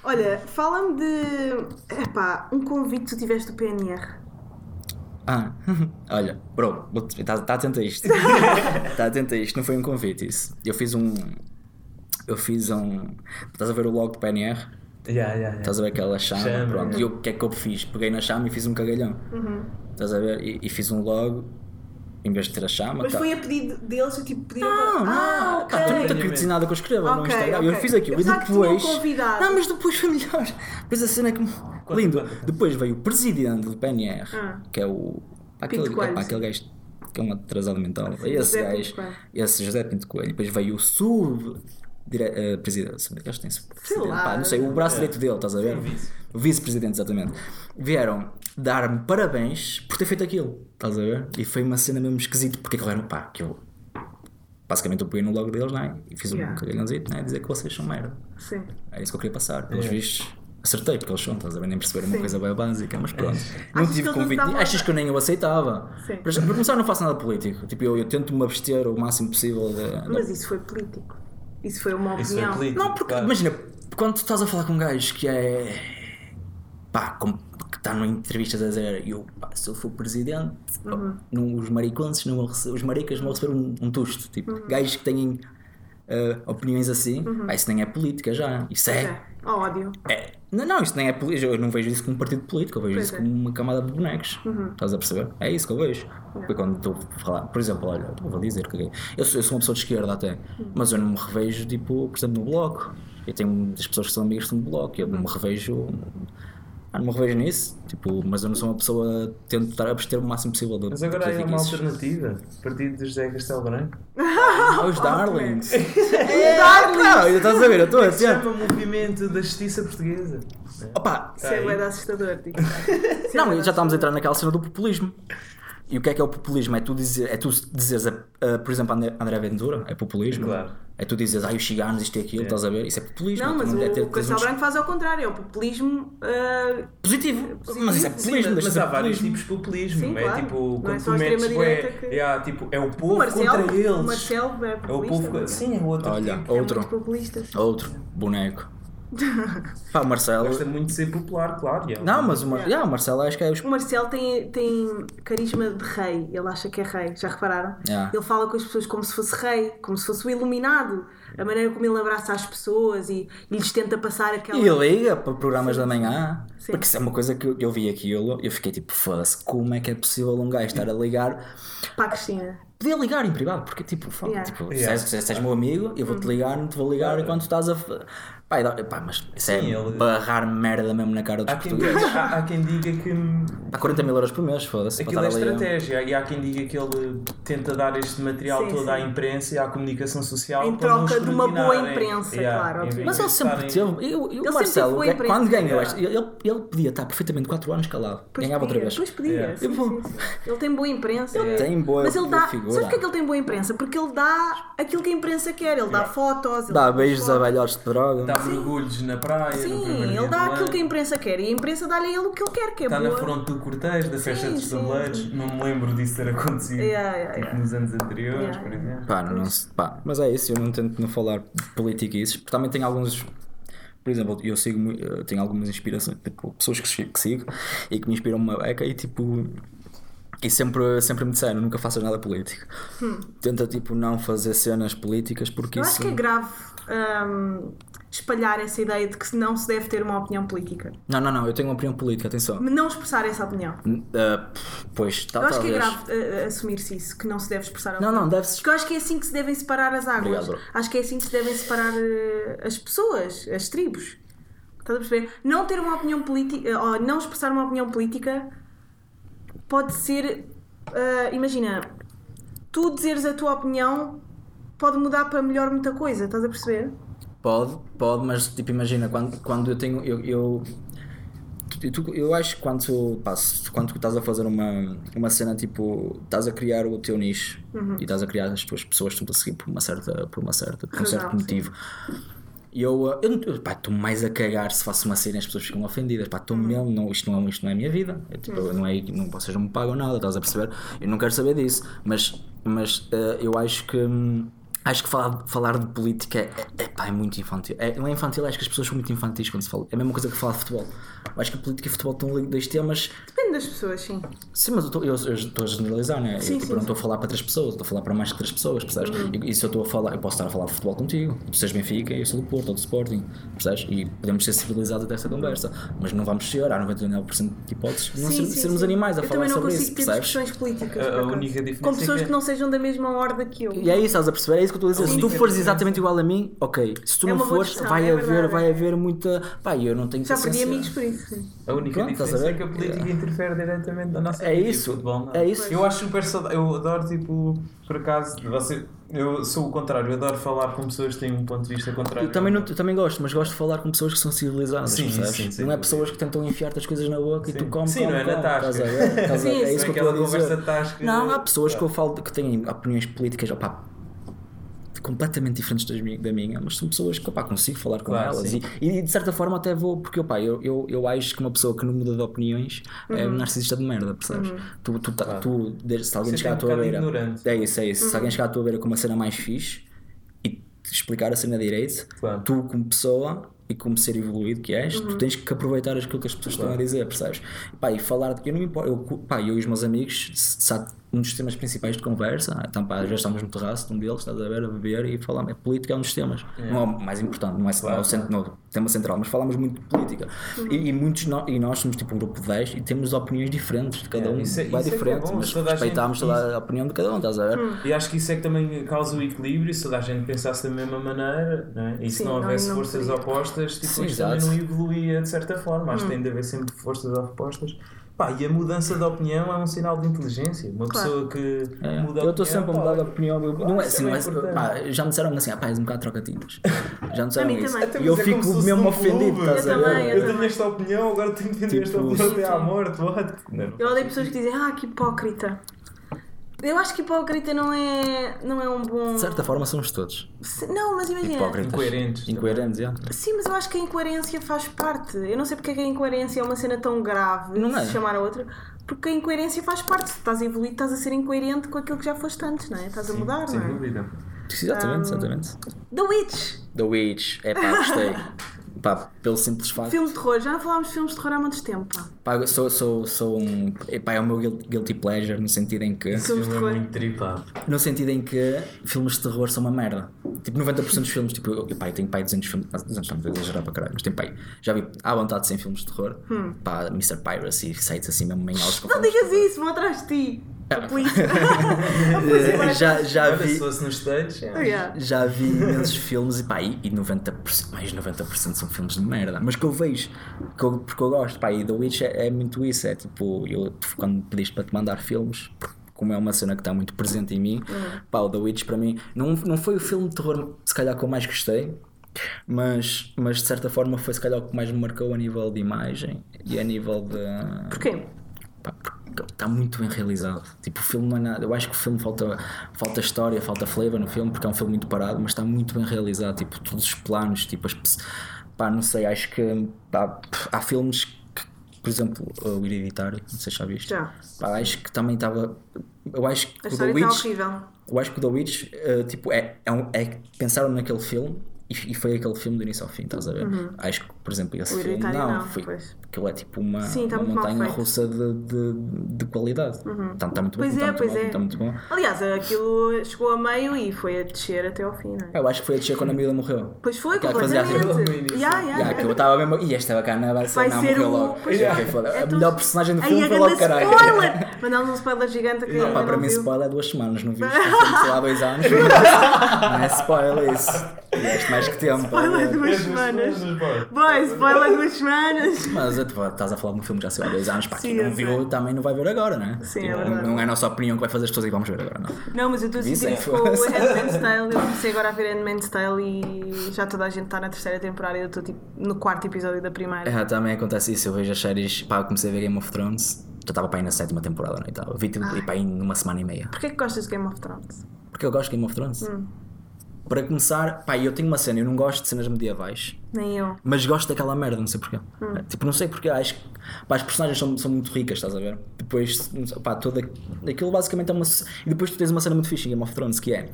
Olha, fala-me de. Epá, um convite que tu tiveste do PNR. Ah, olha, bro, está tá atento a isto. Está atento a isto, não foi um convite isso. Eu fiz um. Eu fiz um. Estás a ver o logo do PNR? Yeah, yeah, yeah. Estás a ver aquela chama? Chama, pronto. E eu, o que é que eu fiz? Peguei na chama e fiz um cagalhão. Estás a ver? E, e fiz um logo, em vez de ter a chama. Mas tá- foi a pedido deles, eu tipo pediram Não, não, Ah, pá, tu não te acreditas em nada que eu escrevo no Ok, Instagram. ok. Eu fiz aquilo Eu e depois. convidado. Não, mas depois foi melhor. Depois a cena é que. Lindo. conta. Depois veio o presidente do PNR, Ah. que é o. Aquele, Pinto Coelho, aquele gajo que é um atrasado mental. Esse José gajo. Pinto Coelho. Esse José Pinto Coelho. Depois veio o sub. Dire... eh, presidente, eles têm presidente, lá. pá, não sei, o braço É. direito dele, estás a ver? O vice. O vice-presidente, exatamente. Vieram dar-me parabéns por ter feito aquilo, estás a ver? E foi uma cena mesmo esquisita, porque aquilo era um pá, que eu. Basicamente eu peguei no logo deles, não é? E fiz um Yeah. cagalhãozinho, não é? Dizer que vocês são merda. Sim. É isso que eu queria passar. Pelos É. vistos, acertei, porque eles são, estás a ver? Nem perceberam uma coisa bem básica, mas pronto. Não Achas tive convite. não Achas que eu nem eu aceitava? Sim. Para, para começar, eu não faço nada político. Tipo, eu, eu tento me abster o máximo possível de. Mas isso foi político. Isso foi uma Isso foi opinião. político. Não, porque claro. imagina, quando tu estás a falar com um gajo que é. pá, como, que está em entrevistas a dizer, eu, pá, se eu for presidente, Uhum. não, os mariconces, não vão receber, os maricas não vão receber um, um tusto. Tipo, Uhum. gajos que têm ah, opiniões assim, pá, isso nem é política já. Isso é. É. Ódio. é- não, não, isso nem é política. Eu não vejo isso como um partido político, eu vejo Pois isso é. Uhum. como uma camada de bonecos. Estás a perceber? É isso que eu vejo. Porque quando estou a falar, por exemplo, olha, eu vou dizer que eu sou, eu sou uma pessoa de esquerda até, Uhum. mas eu não me revejo, tipo, por exemplo, no bloco. Eu tenho muitas pessoas que são amigas estão no bloco, eu não Uhum. me revejo. Ah, não me revejo nisso, tipo, mas eu não sou uma pessoa tento estar a abster o máximo possível de Mas agora há uma alternativa. Partido de José Castelo Branco. Ah, os Darlings! É, Não, estás a ver, eu estou a Se dizer. chama Movimento da Justiça Portuguesa. Opa, Isso é Aí. bué assustador. digo. Não, já estamos a entrar naquela cena do populismo. E o que é que é o populismo? É tu, dizer, é tu dizeres, a- a, por exemplo, André, André Ventura, é populismo. Claro. É tu dizeres, ai, os ciganos, isto e aquilo, estás a ver? Isso é populismo. Não, mas é ter- o, o teres Castelo um Branco faz ao contrário. É o populismo. ah, Positivo. Mas isso é Sim, populismo, mas, deixa mas de há vários tipos de populismo. Sim, é claro. tipo, Não é quando só tu a metes. É, que- é, tipo, é o o povo Marcelo. contra eles. O Marcelo é é o populista. povo. Sim, é o outro Olha, tipo. É outro. muito populista. Outro, boneco. Pá, o Marcelo. Gosta muito de ser popular, claro. é Não, mas o, Mar... yeah, o Marcelo acho que é os. O Marcelo tem, tem carisma de rei. Ele acha que é rei. Já repararam? Ele fala com as pessoas como se fosse rei, como se fosse o iluminado. A maneira como ele abraça as pessoas e, e lhes tenta passar aquela. E liga para programas da manhã. Sim. Porque isso é uma coisa que eu, eu vi aquilo eu fiquei tipo, foda-se, como é que é possível um gajo estar a ligar Para a Cristina. Podia ligar em privado, porque tipo, Yeah. tipo Yeah. se, és, se és meu amigo, eu vou-te ligar, não te vou ligar enquanto estás a. f- Pá, dá- pá, mas isso é Sim, ele- barrar merda mesmo na cara dos Há quem, portugueses. diga, há, há quem diga que Pá, 40 mil euros por mês, foda-se. aquilo é para estar ali a- estratégia e há quem diga que ele tenta dar este material Sim, todo sim. à imprensa e à comunicação social Em troca de uma boa imprensa, claro, Mas ele sempre teve. Eu, eu, sempre o Marcelo, boa ga- imprensa. quando ganhou, Yeah. esta- ele, ele podia estar perfeitamente 4 anos calado. Pois Ganhava outra podia, vez. Pois podia. Yeah. sim. Ele tem boa imprensa. Ele tem boa- Mas ele dá. Sabe porquê que ele tem boa imprensa? Porque ele dá aquilo que a imprensa quer. Ele dá fotos. ele Dá faz beijos a fotos. velhotes de droga. Dá mergulhos na praia. Sim, ele dá aquilo que a imprensa quer e a imprensa dá-lhe a ele o que ele quer, que é Está boa. na fronte do cortejo, da festa Sim, dos tabuleiros. Não me lembro disso ter acontecido Yeah, yeah, tipo, yeah. nos anos anteriores, Yeah. por exemplo. Pá, não pá, mas é isso, eu não tento não falar de política e isso, porque também tenho alguns. Por exemplo, eu sigo, eu tenho algumas inspirações, tipo, pessoas que, sigo- que sigo e que me inspiram uma beca e tipo. E sempre, sempre me disseram, nunca faças nada político. Tenta tipo não fazer cenas políticas porque Hum. Eu isso. acho que é grave hum, espalhar essa ideia de que não se deve ter uma opinião política. Não, não, não, eu tenho uma opinião política, atenção. Não expressar essa opinião. Ah, pois, tá, Eu acho que é talvez. grave uh, assumir-se isso, que não se deve expressar a Não, opinião. não, deve-se. Porque eu acho que é assim que se devem separar as águas. Obrigado, acho que é assim que se devem separar uh, as pessoas, as tribos. Estás a perceber? Não ter uma opinião política, ou não expressar uma opinião política, pode ser. uh, imagina, tu dizeres a tua opinião pode mudar para melhor muita coisa, estás a perceber? Pode, pode, mas tipo, imagina, quando, quando eu tenho. Eu, eu, eu acho que quando, tu- pá, quando estás a fazer uma, uma cena tipo. estás a criar o teu nicho Uhum. e estás a criar as tuas pessoas que estão a seguir por uma certa. por uma certa. por um certo sim. E eu, uh, eu, eu pá, estou mais a cagar se faço uma cena e as pessoas ficam ofendidas. Pá, estou mesmo, não, isto, não é, isto não é a minha vida. Eu, tipo, eu não é, não, vocês não me pagam nada, estás a perceber? Eu não quero saber disso. Mas, mas uh, eu acho que. hum, Acho que falar, falar de política é, é, pá, é muito infantil. É, não é infantil, acho que as pessoas são muito infantis quando se fala. É a mesma coisa que falar de futebol. Eu acho que a política e o futebol estão ligados dois temas. Depende das pessoas, sim. Sim, mas eu estou eu- eu a generalizar, né? Sim, eu tipo, sim, não estou a falar para três pessoas, estou a falar para mais que três pessoas, percebes? E, e se eu estou a falar, eu posso estar a falar de futebol contigo, tu seres Benfica, eu sou do Porto ou do Sporting, percebes? E podemos ser civilizados até esta conversa, mas não vamos ser, há 99% de hipóteses, de não Sim, ser- sim, sermos sim. animais a eu falar também não sobre consigo isso, ter percebes? discussões políticas. A- a única diferença Com é pessoas que- que... não sejam da mesma horda que eu. E é isso, estás a perceber? É isso que eu estou a dizer. Se tu fores exatamente igual a mim, ok. Se tu É não fores, questão, vai é haver, verdade. vai haver muita. Pá, eu não tenho Já perdi amigos por isso. sim. A única Pronto, diferença é que a política interfere diretamente na nossa É e isso, futebol não. é isso. Eu acho super saudável. Eu adoro, tipo, por acaso, você, eu sou o contrário. Eu adoro falar com pessoas que têm um ponto de vista contrário. Eu também, não, eu também gosto, mas gosto de falar com pessoas que são civilizadas, Sim, percebes? sim, sem não é pessoas que tentam enfiar-te as coisas na boca e Sim. tu comes, Sim, come, não é na tasca. estás a ver? Estás a- Sim, é sim. isso que eu Aquela estou a dizer. tasca. Não, há pessoas que Claro. eu falo que têm opiniões políticas opá, completamente diferentes das da minha, mas são pessoas que opá, consigo falar com Claro, elas e, e de certa forma até vou, porque opá, eu, eu, eu acho que uma pessoa que não muda de opiniões é Uhum. um narcisista de merda, percebes? Tu, tu, tá- tu, desde- se alguém Você chegar à um tua beira, ignorante. é isso, é isso. Uhum. Se alguém chegar à tua beira com uma cena mais fixe e te explicar a cena direito, Claro. tu como pessoa e como ser evoluído que és, Uhum. tu tens que aproveitar aquilo que as pessoas estão a dizer, percebes? E, pá, e falar, eu não me importo, eu, pá, eu e os meus amigos, há um dos temas principais de conversa, então pá, já estamos no terraço de um deles, estás a ver, a beber e falamos, a política é um dos temas, não é o mais importante, não é, não é o cent- não é tema central, mas falamos muito de política. E, e muitos no- e nós somos tipo um grupo de 10 e temos opiniões diferentes de cada É, um, isso é- vai isso é que é diferente, bom, mas toda gente- respeitamos toda isso- a opinião de cada um, estás a ver? E acho que isso é que também causa o equilíbrio, se toda a gente pensasse da mesma maneira, não é? e se Sim, não houvesse não forças seria. opostas, tipo, Sim, isto também não evoluía de certa forma. Acho que tem de haver sempre forças opostas. Pá, e a mudança de opinião é um sinal de inteligência. Uma Claro. pessoa que É, muda eu estou sempre a mudar de opinião. eu- não é isso assim, é não é, bem importante. pá, já me disseram assim, ah, pá, és um bocado troca-tintas. Já me disseram A mim isso. também. E eu Mas é fico mesmo ofendido, estás Eu também, Eu também. tenho esta opinião, agora tenho que entender esta Tipo, opinião até à morte. What? Eu odeio pessoas que dizem, ah, que hipócrita. Eu acho que hipócrita não é, não é um bom. De certa forma somos todos Se- Não, mas imagina. hipócritas. Incoerentes. Incoerentes, é. Sim, mas eu acho que a incoerência faz parte. Eu não sei porque é que a incoerência é uma cena tão grave Não é? se chamar a outra. Porque a incoerência faz parte. Se estás a evoluir, estás a ser incoerente com aquilo que já foste antes, não é? Estás a mudar, Sem não é? dúvida. Exatamente, exatamente. The Witch! The Witch, é pá, gostei. pá, pelo simples facto. Filme de terror. Já não falámos de filmes de terror há muito tempo. pá. Pá, eu sou, sou, sou um. Epá, é o meu guil- guilty pleasure no sentido em que. Filmes de é terror. muito tripado. No sentido em que filmes de terror são uma merda. Tipo, 90% dos filmes, tipo, eu, pá, eu tenho pai 200 filmes, ah, 200 não, vou exagerar para caralho, mas tenho pai, já vi à vontade 100 filmes de terror, pá, Mr. Piracy, sites assim mesmo em altos com Não filmes digas isso, vão atrás de ti. A polícia. terror. já, já vi. nos States, é. Yeah. Já vi imensos filmes e pá, e e 90%, mais de 90% são filmes de merda. Mas que eu vejo, que eu- porque eu gosto, pá, e The Witch é, é muito isso. É tipo, eu quando me pediste para te mandar filmes, como é uma cena que está muito presente em mim, pá, o The Witch para mim não, não foi o filme de terror, se calhar, que eu mais gostei. Mas, mas de certa forma foi se calhar o que mais me marcou a nível de imagem e a nível de. Porquê? Pá, está muito bem realizado. Tipo, o filme não é nada. Eu acho que o filme falta, falta história, falta flavor no filme, porque é um filme muito parado, mas está muito bem realizado. Tipo, todos os planos, tipo, as pá, não sei, acho que pá, há filmes que, por exemplo, o Hereditário, não sei se já viste. Já. Pá, acho que também estava. Eu acho que A o The está Witch. horrível. Eu acho que o The Witch, eh, tipo, é, é, um- é- pensaram naquele filme e, e foi aquele filme do início ao fim, estás a ver? Acho que, por exemplo, esse filme não, não, foi, pois. aquilo é tipo uma, Sim, está uma montanha russa de, de, de qualidade. Está, está muito bom, Pois está é, muito pois bom, é. muito bom. Aliás, aquilo chegou a meio e foi a descer até ao fim, não é? Eu acho que foi a descer quando a miúda morreu. Pois foi, que fazia completamente. ya, Já, ya. que eu estava mesmo. E esta bacana vai ser, Vai não, ser morreu o- logo. Já, é. É a tu- melhor personagem do filme a foi logo caralho. spoiler! Mandámos um spoiler gigante que Pá, ainda para não mim, spoiler é duas semanas, não viste? O filme saiu há dois anos. Não é spoiler isso. Tiveste mais que tempo. Spoiler duas semanas. Boy, spoiler duas semanas. Mas é, tipo, estás a falar de um filme que já saiu há dois anos, para quem não viu também não vai ver agora, né? Sim, Tipo, é verdade. Não é a nossa opinião que vai fazer as pessoas e vamos ver agora, não. Não, mas eu estou a sentir com o. Handmaid's Tale. Eu comecei agora a ver Handmaid's Tale e já toda a gente está na terceira temporada e eu estou tipo no quarto episódio da primeira. É, também acontece isso, eu vejo as séries, pá, eu comecei a ver Game of Thrones, já estava para aí na sétima temporada, não é? Então, vi tipo, e para aí numa semana e meia. Porquê que gostas de Game of Thrones? Porque eu gosto de Game of Thrones. Hum. Para começar, pá, eu tenho uma cena, eu não gosto de cenas medievais. Nem eu. Mas gosto daquela merda, não sei porquê. Hum. Tipo, não sei porquê, acho que pá, as personagens são, são muito ricas, estás a ver? Depois, pá, toda, aquilo basicamente é uma. E depois tu tens uma cena muito fixe em Game of Thrones que é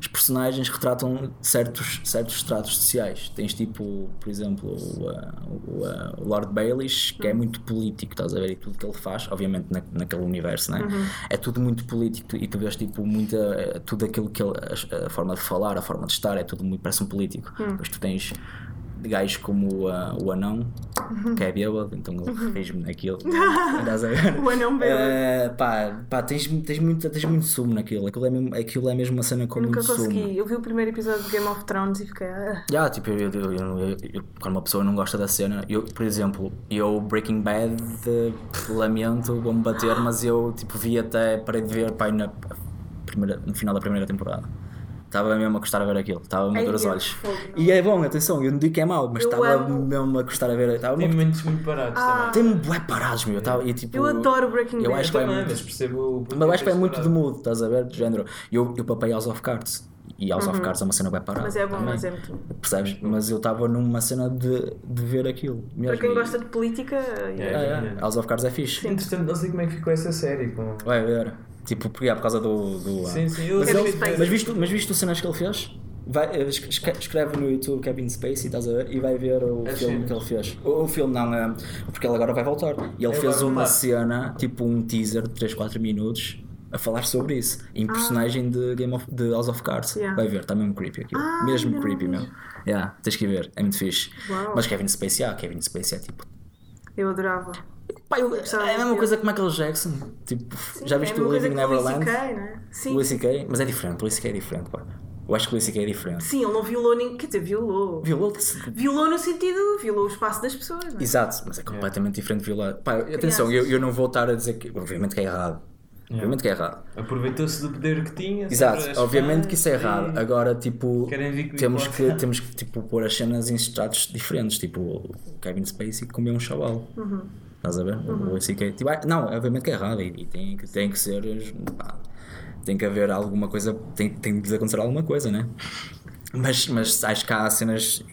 os personagens retratam certos, certos estratos sociais. Tens tipo, por exemplo, o, uh, o, uh, o Lord Baelish, que é Hum. muito político, estás a ver? E tudo que ele faz, obviamente na, naquele universo, né? Uhum. é tudo muito político e tu vês tipo muita. eh, tudo aquilo que ele. A, a forma de falar, a forma de estar, é tudo muito. parece um político. Hum. Depois tu tens gajos como uh, o anão, que é bêbado, então ele fez-me naquilo. Estás a ver? Uhum. O anão bêbado. Eh, pá, pá tens, tens, muito, tens muito sumo naquilo. Aquilo é mesmo, aquilo é mesmo uma cena com Eu nunca muito sumo. consegui. Eu vi o primeiro episódio de Game of Thrones e fiquei. ah. Já, tipo, eu, eu- eu- quando uma pessoa não gosta da cena, eu, por exemplo, eu Breaking Bad lamento, vou-me bater, mas eu tipo vi até parei de ver pai, na primeira, no final da primeira temporada. Estava mesmo a gostar a ver aquilo, estava-me a dor os eu olhos. fogo. E é bom, atenção, eu não digo que é mau, mas Eu estava amo. mesmo a gostar a ver. Estava Tem momentos muito parados Ah. Tem-me bué parados, meu. eu Tava, e, tipo, Eu adoro Breaking eu Bad. acho que também. é Também, muito, mas percebo o porquê mas eu acho que é muito de mood, estás a ver? De género. Eu, eu papei House of Cards. E House of Cards é uma cena bem parada. Uhum. Mas é bom, também. mas é muito. Percebes? Mas eu estava numa cena de, de ver aquilo. Mesmo. Para quem gosta de política. É, yeah. é. House of Cards é fixe. Entretanto, não sei como é que ficou essa série. Com... Vai ver. Tipo, porque é por causa do. do Sim, sim, eu mas, ele- mas, viste, mas viste as cenas que ele fez? Vai, eh, escreve no YouTube Kevin Spacey, estás a ver? E vai ver o As filme cenas. que ele fez. O, o filme não, é, porque ele agora vai voltar. E ele Ele fez uma cena, tipo um teaser de 3, 4 minutos. A falar sobre isso, em personagem de, Game of, de House of Cards. Ah. Yeah. Vai ver, está mesmo creepy aquilo. Ah, mesmo não creepy mesmo. Yeah, tens que ver, é muito fixe. Uau. Mas Kevin Spacey, ah, Kevin Spacey é tipo Eu adorava. Pá, eu- é a mesma coisa que Michael Jackson. Tipo, já é viste uma o Living que o Louis Neverland? C.K., né? Sim. Louis C.K. Mas é diferente, o Louis C.K. é diferente, pá. Eu acho que o Louis C.K. é diferente. Sim, ele não violou nem. Quer dizer, violou. Violou-se. Violou no sentido. Violou o espaço das pessoas. Não é? Exato, mas é completamente diferente violar. Pá, atenção, eu, eu não vou estar a dizer que. Obviamente que é errado. Obviamente que é errado. Aproveitou-se do poder que tinha. Exato, obviamente que isso é e- errado. Agora, tipo, com temos que, temos que tipo, pôr as cenas em estratos diferentes. Tipo, o Kevin Spacey comeu um chaval. Uhum. Estás a ver? O Louis C.K. Tipo, ah, não, obviamente que é errado. E, e tem, que, tem que ser. pá, tem que haver alguma coisa. Tem, tem de acontecer alguma coisa, né? Mas, mas acho que há cenas.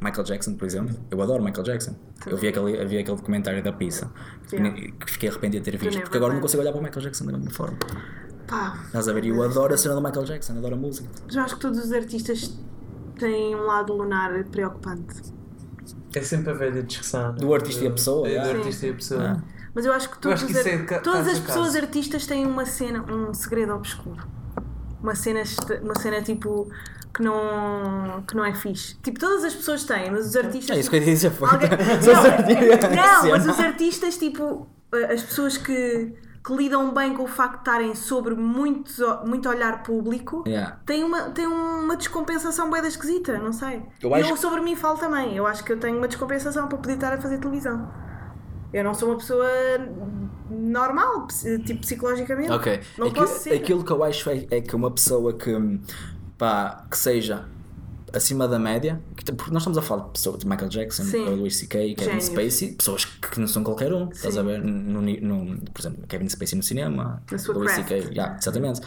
Michael Jackson, por exemplo. Eu adoro Michael Jackson. Eu vi aquele, vi aquele documentário da pizza que, Yeah. que fiquei arrependido de ter visto. never Porque agora não consigo olhar para o Michael Jackson da mesma forma. Pá, Estás a ver? Eu adoro a cena do Michael Jackson, adoro a música. eu acho que todos os artistas têm um lado lunar preocupante. É sempre a velha discussão. Do artista e a pessoa, É, do artista e a pessoa. Ah. Mas eu acho que todos, acho que é ca- todas as pessoas caso. artistas têm uma cena, um segredo obscuro. Uma cena, uma cena tipo que não, que não é fixe. Tipo, todas as pessoas têm, mas os artistas. É isso que eu foi. Alguém- São os Não, artistas. não, mas os artistas, tipo, as pessoas que, que lidam bem com o facto de estarem sobre muito, muito olhar público Yeah. têm uma, têm uma descompensação bem da esquisita, não sei. Eu Eu, que- sobre mim falo também. Eu acho que eu tenho uma descompensação para poder estar a fazer televisão. Eu não sou uma pessoa normal, tipo psicologicamente. Ok. Não Aqui- posso ser. Aquilo que eu acho é, é que uma pessoa que, pá, que seja acima da média, que- porque nós estamos a falar de pessoas de Michael Jackson, Louis C.K., Kevin Génios. Spacey, pessoas que não são qualquer um, estás Sim. a ver? No, no- por exemplo, Kevin Spacey no cinema, Louis. C.K., yeah, exatamente.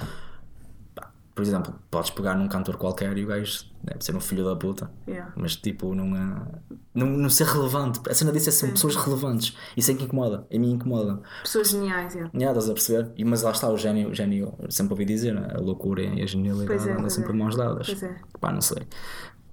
Por exemplo, podes pegar num cantor qualquer e o gajo deve ser um filho da puta. Yeah. Mas tipo, não, é- não, não ser relevante. A cena disso é ser pessoas relevantes. Isso é que incomoda. A mim incomoda. Pessoas geniais, é. Yeah, estás a perceber? E, mas lá está o gênio, o gênio, sempre ouvi dizer, né? a loucura e a genialidade é, andam sempre é. de mãos dadas. Pois é. Pá, não sei.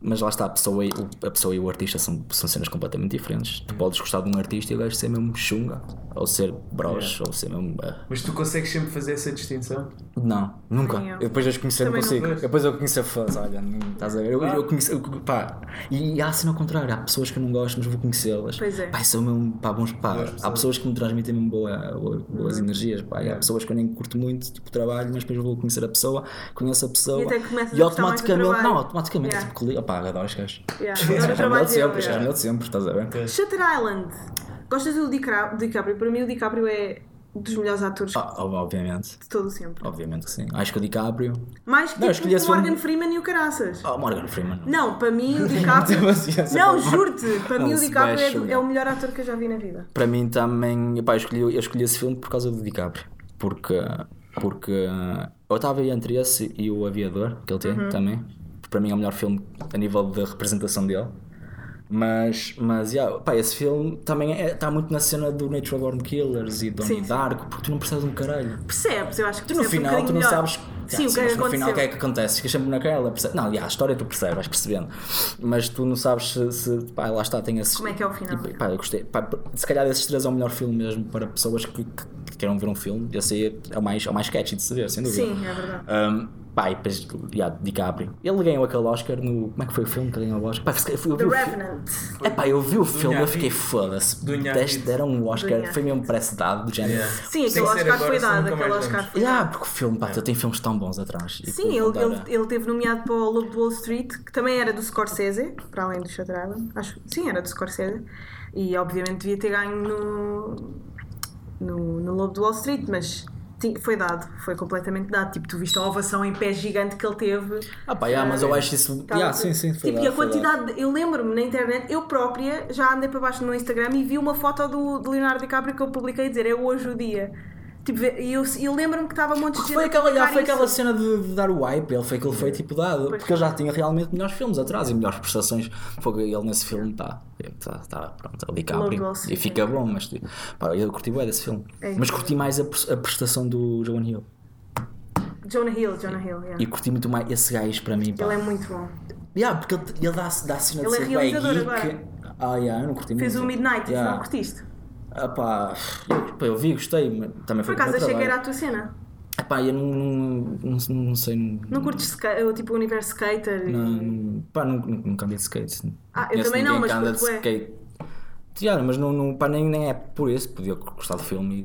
Mas lá está, a pessoa, e, o- a pessoa e o artista são, são cenas completamente diferentes. Tu podes gostar de um artista e o gajo ser mesmo chunga, ou ser broche, ou ser mesmo. ah, Mas tu consegues sempre fazer essa distinção? não, nunca. Eu. Eu depois eu conhecer Também não. consigo. Pois. Depois eu conhecer fãs, olha, não- estás a ver? Eu, eu conheço, eu- pá. E há assim ao contrário, há pessoas que eu não gosto, mas vou conhecê-las. Pois é. Pá, são mesmo, pá, bons, pá. Boas Há pessoas. pessoas que me transmitem mesmo boa, boa- boas Uhum. energias, pá. E há pessoas que eu nem curto muito, tipo, trabalho, mas depois eu vou conhecer a pessoa, conheço a pessoa. E e a automaticamente, não, automaticamente, Yeah. tipo, pá, adoro os gajos. Yeah, adoro é o melhor de sempre, é o yeah. melhor de sempre, estás a ver? Shutter Island. Gostas do DiCaprio? Para mim, o DiCaprio é dos melhores atores Ah, ob- obviamente, de todo o sempre. obviamente que sim. Acho que o DiCaprio. Mais que Não, tipo, o Morgan filme- Freeman e o Caraças. Oh, Morgan Freeman. Não, para mim o DiCaprio. Não, juro-te, para mim o DiCaprio é, do- é o melhor ator que eu já vi na vida. Para mim também, pá, eu escolhi, eu escolhi esse filme por causa do DiCaprio. Porque, porque eu estava aí entre esse e o Aviador, que ele tem Uhum. também. Para mim é o melhor filme a nível da representação dele. Mas, mas yeah, pá, esse filme também está muito na cena do Natural Born Killers e Donnie Sim, sim. Darko, porque tu não percebes um caralho. Percebes, eu acho que Tu no percebes um final tu não melhor. sabes. Sim, Ah, o que é mas que no final o que é que acontece? Ficas sempre naquela. perce- Não, yeah, a história tu percebes, vais percebendo. Mas tu não sabes se. se pá, lá está, tem esses. Como é que é o final? E, pá, eu gostei. Pá, se calhar desses três é o melhor filme mesmo para pessoas que, que, que queiram ver um filme. Esse aí é o mais, é o mais catchy de se ver, sem dúvida. Sim, é verdade. Um, pá, e depois, yeah, DiCaprio. Ele ganhou aquele Oscar no. Como é que foi o filme que ele ganhou o Oscar? Pá, eu, The o filme. Revenant. É pá, eu vi o filme e eu fiquei foda-se. Deste- Deram um Oscar, foi mesmo parece dado, do género. Yeah. Sim, aquele Oscar agora, foi dado, aquele Oscar foi Yeah, dado. porque o filme, pá, tem filmes tão bons atrás. E Sim, ele, ele, ele teve nomeado para o Lobo de Wall Street, que também era do Scorsese, para além do Shutter Island. Acho, sim, era do Scorsese. E obviamente devia ter ganho no, no, no Lobo de Wall Street, mas foi dado, foi completamente dado. Tipo, tu viste a ovação em pé gigante que ele teve. Ah pá, yeah, mas eu acho isso. Tava- Yeah, sim, sim, foi Tipo, dado, e a dado. quantidade, de- eu lembro-me na internet, eu própria já andei para baixo no Instagram e vi uma foto do, do Leonardo DiCaprio que eu publiquei dizer é hoje o dia. Tipo, e eu, eu lembro-me que estava um monte de gente Foi a aquela, já, foi isso. aquela cena de, de dar o hype, ele foi que ele foi tipo dado, Pois. porque ele já tinha realmente melhores filmes atrás e melhores prestações. Foi ele nesse filme, tá, tá, tá pronto, é DiCaprio Wall e fica é. bom, mas tipo, pá, eu curti bem desse filme. É mas curti mais a, a prestação do Joan Hill Jonah Hill, Jonah Hill, yeah. e curti muito mais esse gajo para mim, pá. Ele é muito bom. Yeah, porque ele, ele dá, dá a cena de Ele é ser bué realizador geek. Ah, yeah, eu não curti Fez muito. o Midnight, Yeah. não curtiste? Ah, pá, eu, pá, eu vi, gostei, mas também Por foi acaso do meu achei que era a tua cena. Ah, pá, eu não, não, não, não sei. Não, Não curtes tipo o universo skater? e- Não, pá, nunca, nunca andei de skate. Ah, eu também não, mas anda de skate. Yeah, mas não, não, pá, nem, nem é por isso. Podia gostar de filme e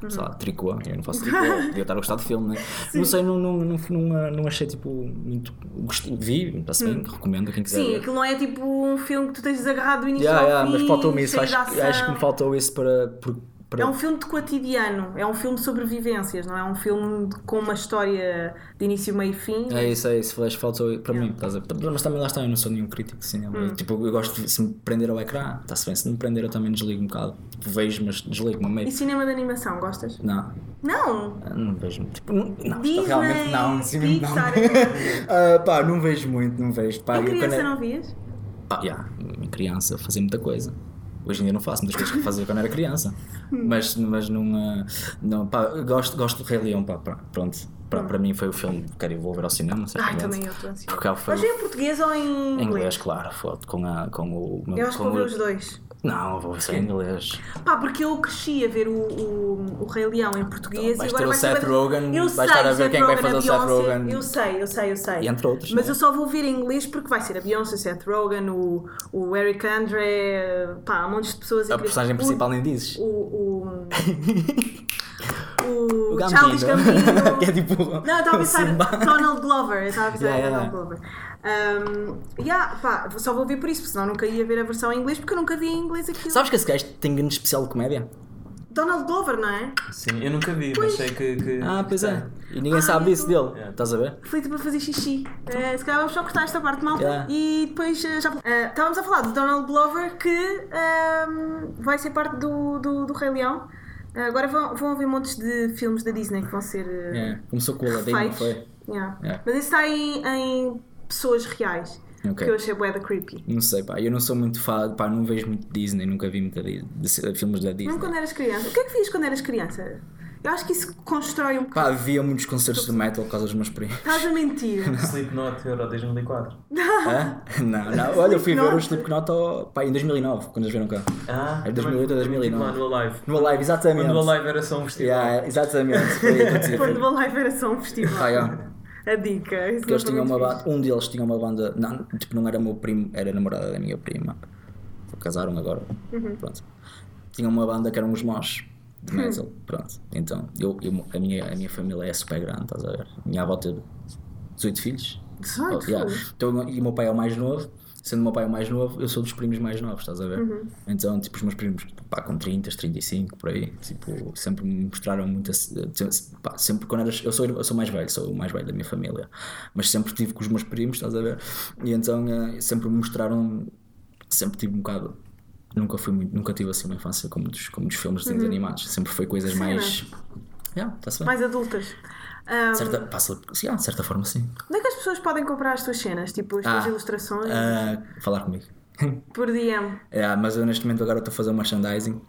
ser, sei lá, tricô. Eu não faço tricô, podia estar a gostar de filme, né? Não sei, não, não, não, não, não achei tipo muito. Gosto, vi, está-se bem, recomendo a quem quiser. Sim, ver. aquilo não é tipo um filme que tu tens agarrado do início Yeah, ao yeah, fim. mas faltou-me isso. Acho, acho que me faltou isso para. por- para É um filme de cotidiano, é um filme de sobrevivências, não é um filme de- com uma história de início, meio e fim. É isso, é isso. Flash faltou para mim. Estás a... Mas também lá está, eu não sou nenhum crítico de cinema. Hum. Tipo, eu gosto de se me prender ao ecrã, está-se bem. Se me prender, eu também desligo um bocado. Tipo, vejo, mas desligo-me a meio. E cinema de animação, gostas? Não, Não! não vejo. Tipo, não, não Disney, realmente não. Cinema não. Ah, pá, não vejo muito, não vejo. Pá, eu criança quando é- não vias? Pá, yeah, em criança fazia muita coisa. Hoje em dia não faço muitas coisas que fazia quando era criança. mas, mas não, ah, não pá, eu gosto, gosto do Rei Leão, pá, pronto. Para, para mim foi o filme que quero vou ver ao cinema, Ai, certamente. também eu estou ansiosa. Mas é em português ou em em inglês? inglês, claro, foto com, a, com o. Eu acho que com vou ver o- os dois. Não, vou ser em inglês. Pá, porque eu cresci a ver o, o, o Rei Leão em português Então, e agora ter o vai Seth Rogen, eu sei, estar a ver Seth quem vai Rogen, fazer a o Seth Rogen. Eu sei, eu sei, eu sei. E entre outros, Mas não é? eu só vou ver em inglês porque vai ser a Beyoncé, Seth Rogen, o, o Eric Andre, pá, há montes de pessoas A personagem principal nem dizes. O. O. o, O Charles Gambino. Gambino. que é tipo. Não, eu estava a pensar. Donald Glover. Eu estava a pensar Yeah, em yeah, Donald Glover. Um, yeah, pá, só vou ver por isso, porque senão nunca ia ver a versão em inglês, porque eu nunca vi em inglês aquilo. Sabes que esse gajo tem grande especial de comédia? Donald Glover, não é? Sim, eu nunca vi, mas sei que. que- Ah, pois é. E ninguém Ah, sabe disso dele. Yeah. Estás a ver? Felipe para fazer xixi. Eh, se calhar vamos só cortar esta parte malta Yeah. e depois eh, já. Eh, estávamos a falar de Donald Glover que ehm, vai ser parte do, do, do Rei Leão. Eh, agora vão, vão haver montes de filmes da Disney que vão ser. Yeah. Começou com o Aladdin, não foi? Yeah. Yeah. Mas esse está em, em pessoas reais. Ok. Que eu achei bué da creepy. Não sei, pá. Eu não sou muito fã, pá, não vejo muito Disney, nunca vi muita Disney, de- filmes da Disney. Mesmo quando eras criança. O que é que vias quando eras criança? Eu acho que isso constrói um bocado. Pá, via muitos concertos de metal por causa dos meus primos. Estás a mentir. Slipknot Euro 2004. Hã? Não, não. Olha, eu fui ver o Slipknot. Slipknot ao- pá, em 2009, quando eles vieram cá. Ah, É 2008 ou 2009. Lá no Alive. No Alive, exatamente. Quando o Alive era só um festival. Yeah, exatamente. Quando o live era só um festival. Ah, yeah. A dica. Isso Porque eles foi tinham uma banda, um deles tinha uma banda, não, tipo, não era meu primo, era namorada da minha prima. Casaram agora. Uhum. Pronto. Tinha uma banda que eram os Mosh de Hum. Pronto. Então, eu, eu- a, minha, a minha família é super grande, estás a ver? Minha avó teve 18 filhos. 18 Oh, yeah. filhos? Então, e o meu pai é o mais novo. Sendo o meu pai o mais novo, eu sou dos primos mais novos, estás a ver? Uhum. Então, tipo, os meus primos, pá, com 30, 35, por aí, tipo, sempre me mostraram muita. Pá, sempre quando eras. Eu sou, eu sou mais velho, sou o mais velho da minha família, mas sempre estive com os meus primos, estás a ver? E então, eh, sempre me mostraram. Sempre tive um bocado. Nunca fui muito, nunca tive assim uma infância como dos, como dos filmes de desenhos animados, sempre foi coisas mais. Yeah, tá-se bem. Mais adultas. Ahm, Certa, passa, sim, ah, de certa forma, sim. onde é que as pessoas podem comprar as tuas cenas? Tipo, as tuas Ah, ilustrações? ah, falar comigo. Por DM. É, mas eu neste momento agora estou a fazer um merchandising.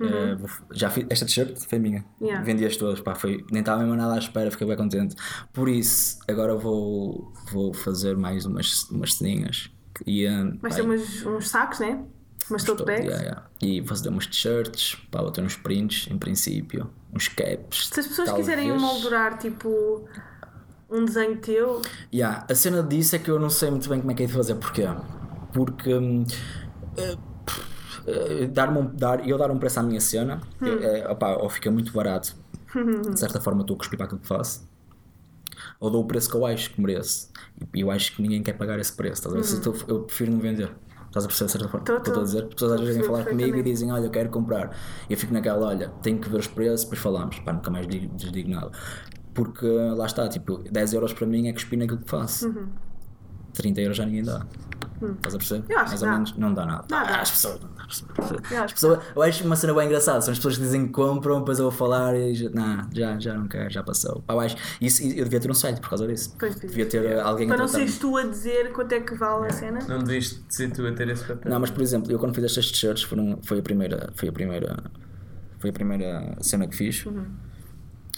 Eh, vou- já fiz, esta t-shirt foi minha. Uhum. Yeah. Vendi-as todas, pá, foi, nem estava mesmo nada à espera, fiquei bem contente. Por isso, agora vou, vou fazer mais umas, umas ceninhas. E, Vais pá, ter umas, uns sacos, né? Tote Estou- bags. yeah, yeah. E vou fazer umas t-shirts, pá, vou ter uns prints em princípio, uns caps. Se as pessoas talvez. quiserem moldurar, tipo, um desenho teu, Yeah, a cena disso é que eu não sei muito bem como é que é de fazer. Porquê? Porque hum, eh, eh, dar-me um, dar, eu dar um preço à minha cena, é, opá, ou fica muito barato, de certa forma estou a cuspir para aquilo que faço, ou dou o preço que eu acho que mereço. E eu acho que ninguém quer pagar esse preço. Estás a ver? Se eu tô- Eu prefiro não vender. Estás a perceber de certa forma? Que estou a dizer? As pessoas às vezes vêm falar comigo e dizem, olha, eu quero comprar. E eu fico naquela, olha, tenho que ver os preços, depois falamos. Pá, nunca mais digo- desdigo nada. Porque lá está, tipo, 10 euros para mim é cuspir naquilo que faço. 30 euros já ninguém dá. Estás a perceber? Uhum. Eu acho Mais que ou dá. menos, não dá nada. Dá, Ah, dá. As pessoas não dá. As Eu acho pessoas, eu acho uma cena bem engraçada. São as pessoas que dizem que compram, depois eu vou falar e já, nah, já, já não quero, já passou. Pá, eu, acho, isso, eu devia ter um site por causa disso. Pois devia. devia ter alguém para a não tratar-me. seres tu a dizer quanto é que vale a cena. Não devias ser tu a ter esse papel. Não, mas por exemplo, eu quando fiz estas t-shirts foram- foi a primeira, foi a primeira, foi a primeira cena que fiz.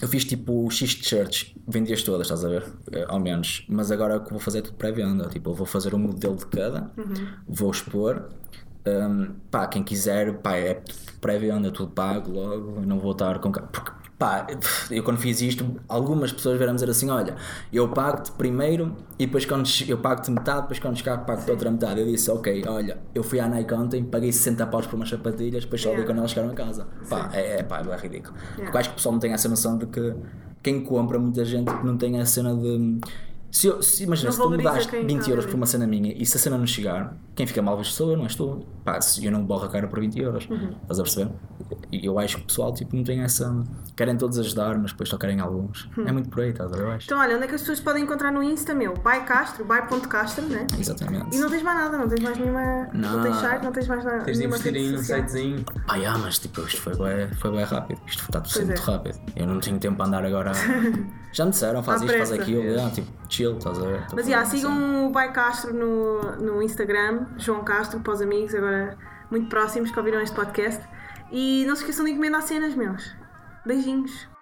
Eu fiz tipo X t-shirts, vendi-as todas, estás a ver? Eh, Ao menos. Mas agora o que vou fazer é tudo pré-venda. Tipo, eu vou fazer um modelo de cada, vou expor. Hum, pá, quem quiser, pá, é pré-venda, tudo pago logo. Não vou estar com. Porque, pá, eu quando fiz isto, algumas pessoas vieram dizer assim: olha, eu pago-te primeiro e depois quando eu pago-te metade, depois quando chegar pago-te outra metade. Eu disse: ok, olha, eu fui à Nike ontem, paguei 60 paus por umas sapatilhas, depois só Yeah. quando elas chegaram a casa. Pá, é, é, pá, é ridículo. Yeah. Porque eu acho que o pessoal não tem essa noção de que quem compra, muita gente não tem a cena de. Se, eu, se imagina, Não se tu me das quem 20 está euros por uma cena minha e se a cena não chegar, quem fica mal visto sou eu, não és tu. Pá, se eu não borro a cara por 20 euros. Uhum. Estás a perceber? E eu acho que o pessoal tipo, não tem essa. Querem todos ajudar, mas depois só querem alguns. É muito por aí, estás a ver? Acho. Então, olha, onde é que as pessoas podem encontrar no Insta, meu? By Castro, by.castro, né? Exatamente. E não tens mais nada, não tens mais nenhuma. Não, Não. tens site, não tens mais nada. Tens de investir em um sitezinho. Pá, yeah, mas tipo, isto foi bem, foi bem rápido. Isto está tudo Pois muito é. rápido. Eu não tenho tempo para andar agora. Já me disseram, faz À isto, faz aquilo. Yeah, tipo, chill, estás a ver? Mas já, uma sigam o By Castro no, no Instagram, João Castro, para os amigos, agora muito próximos que ouviram este podcast. E não se esqueçam de encomendar cenas, meus. Beijinhos.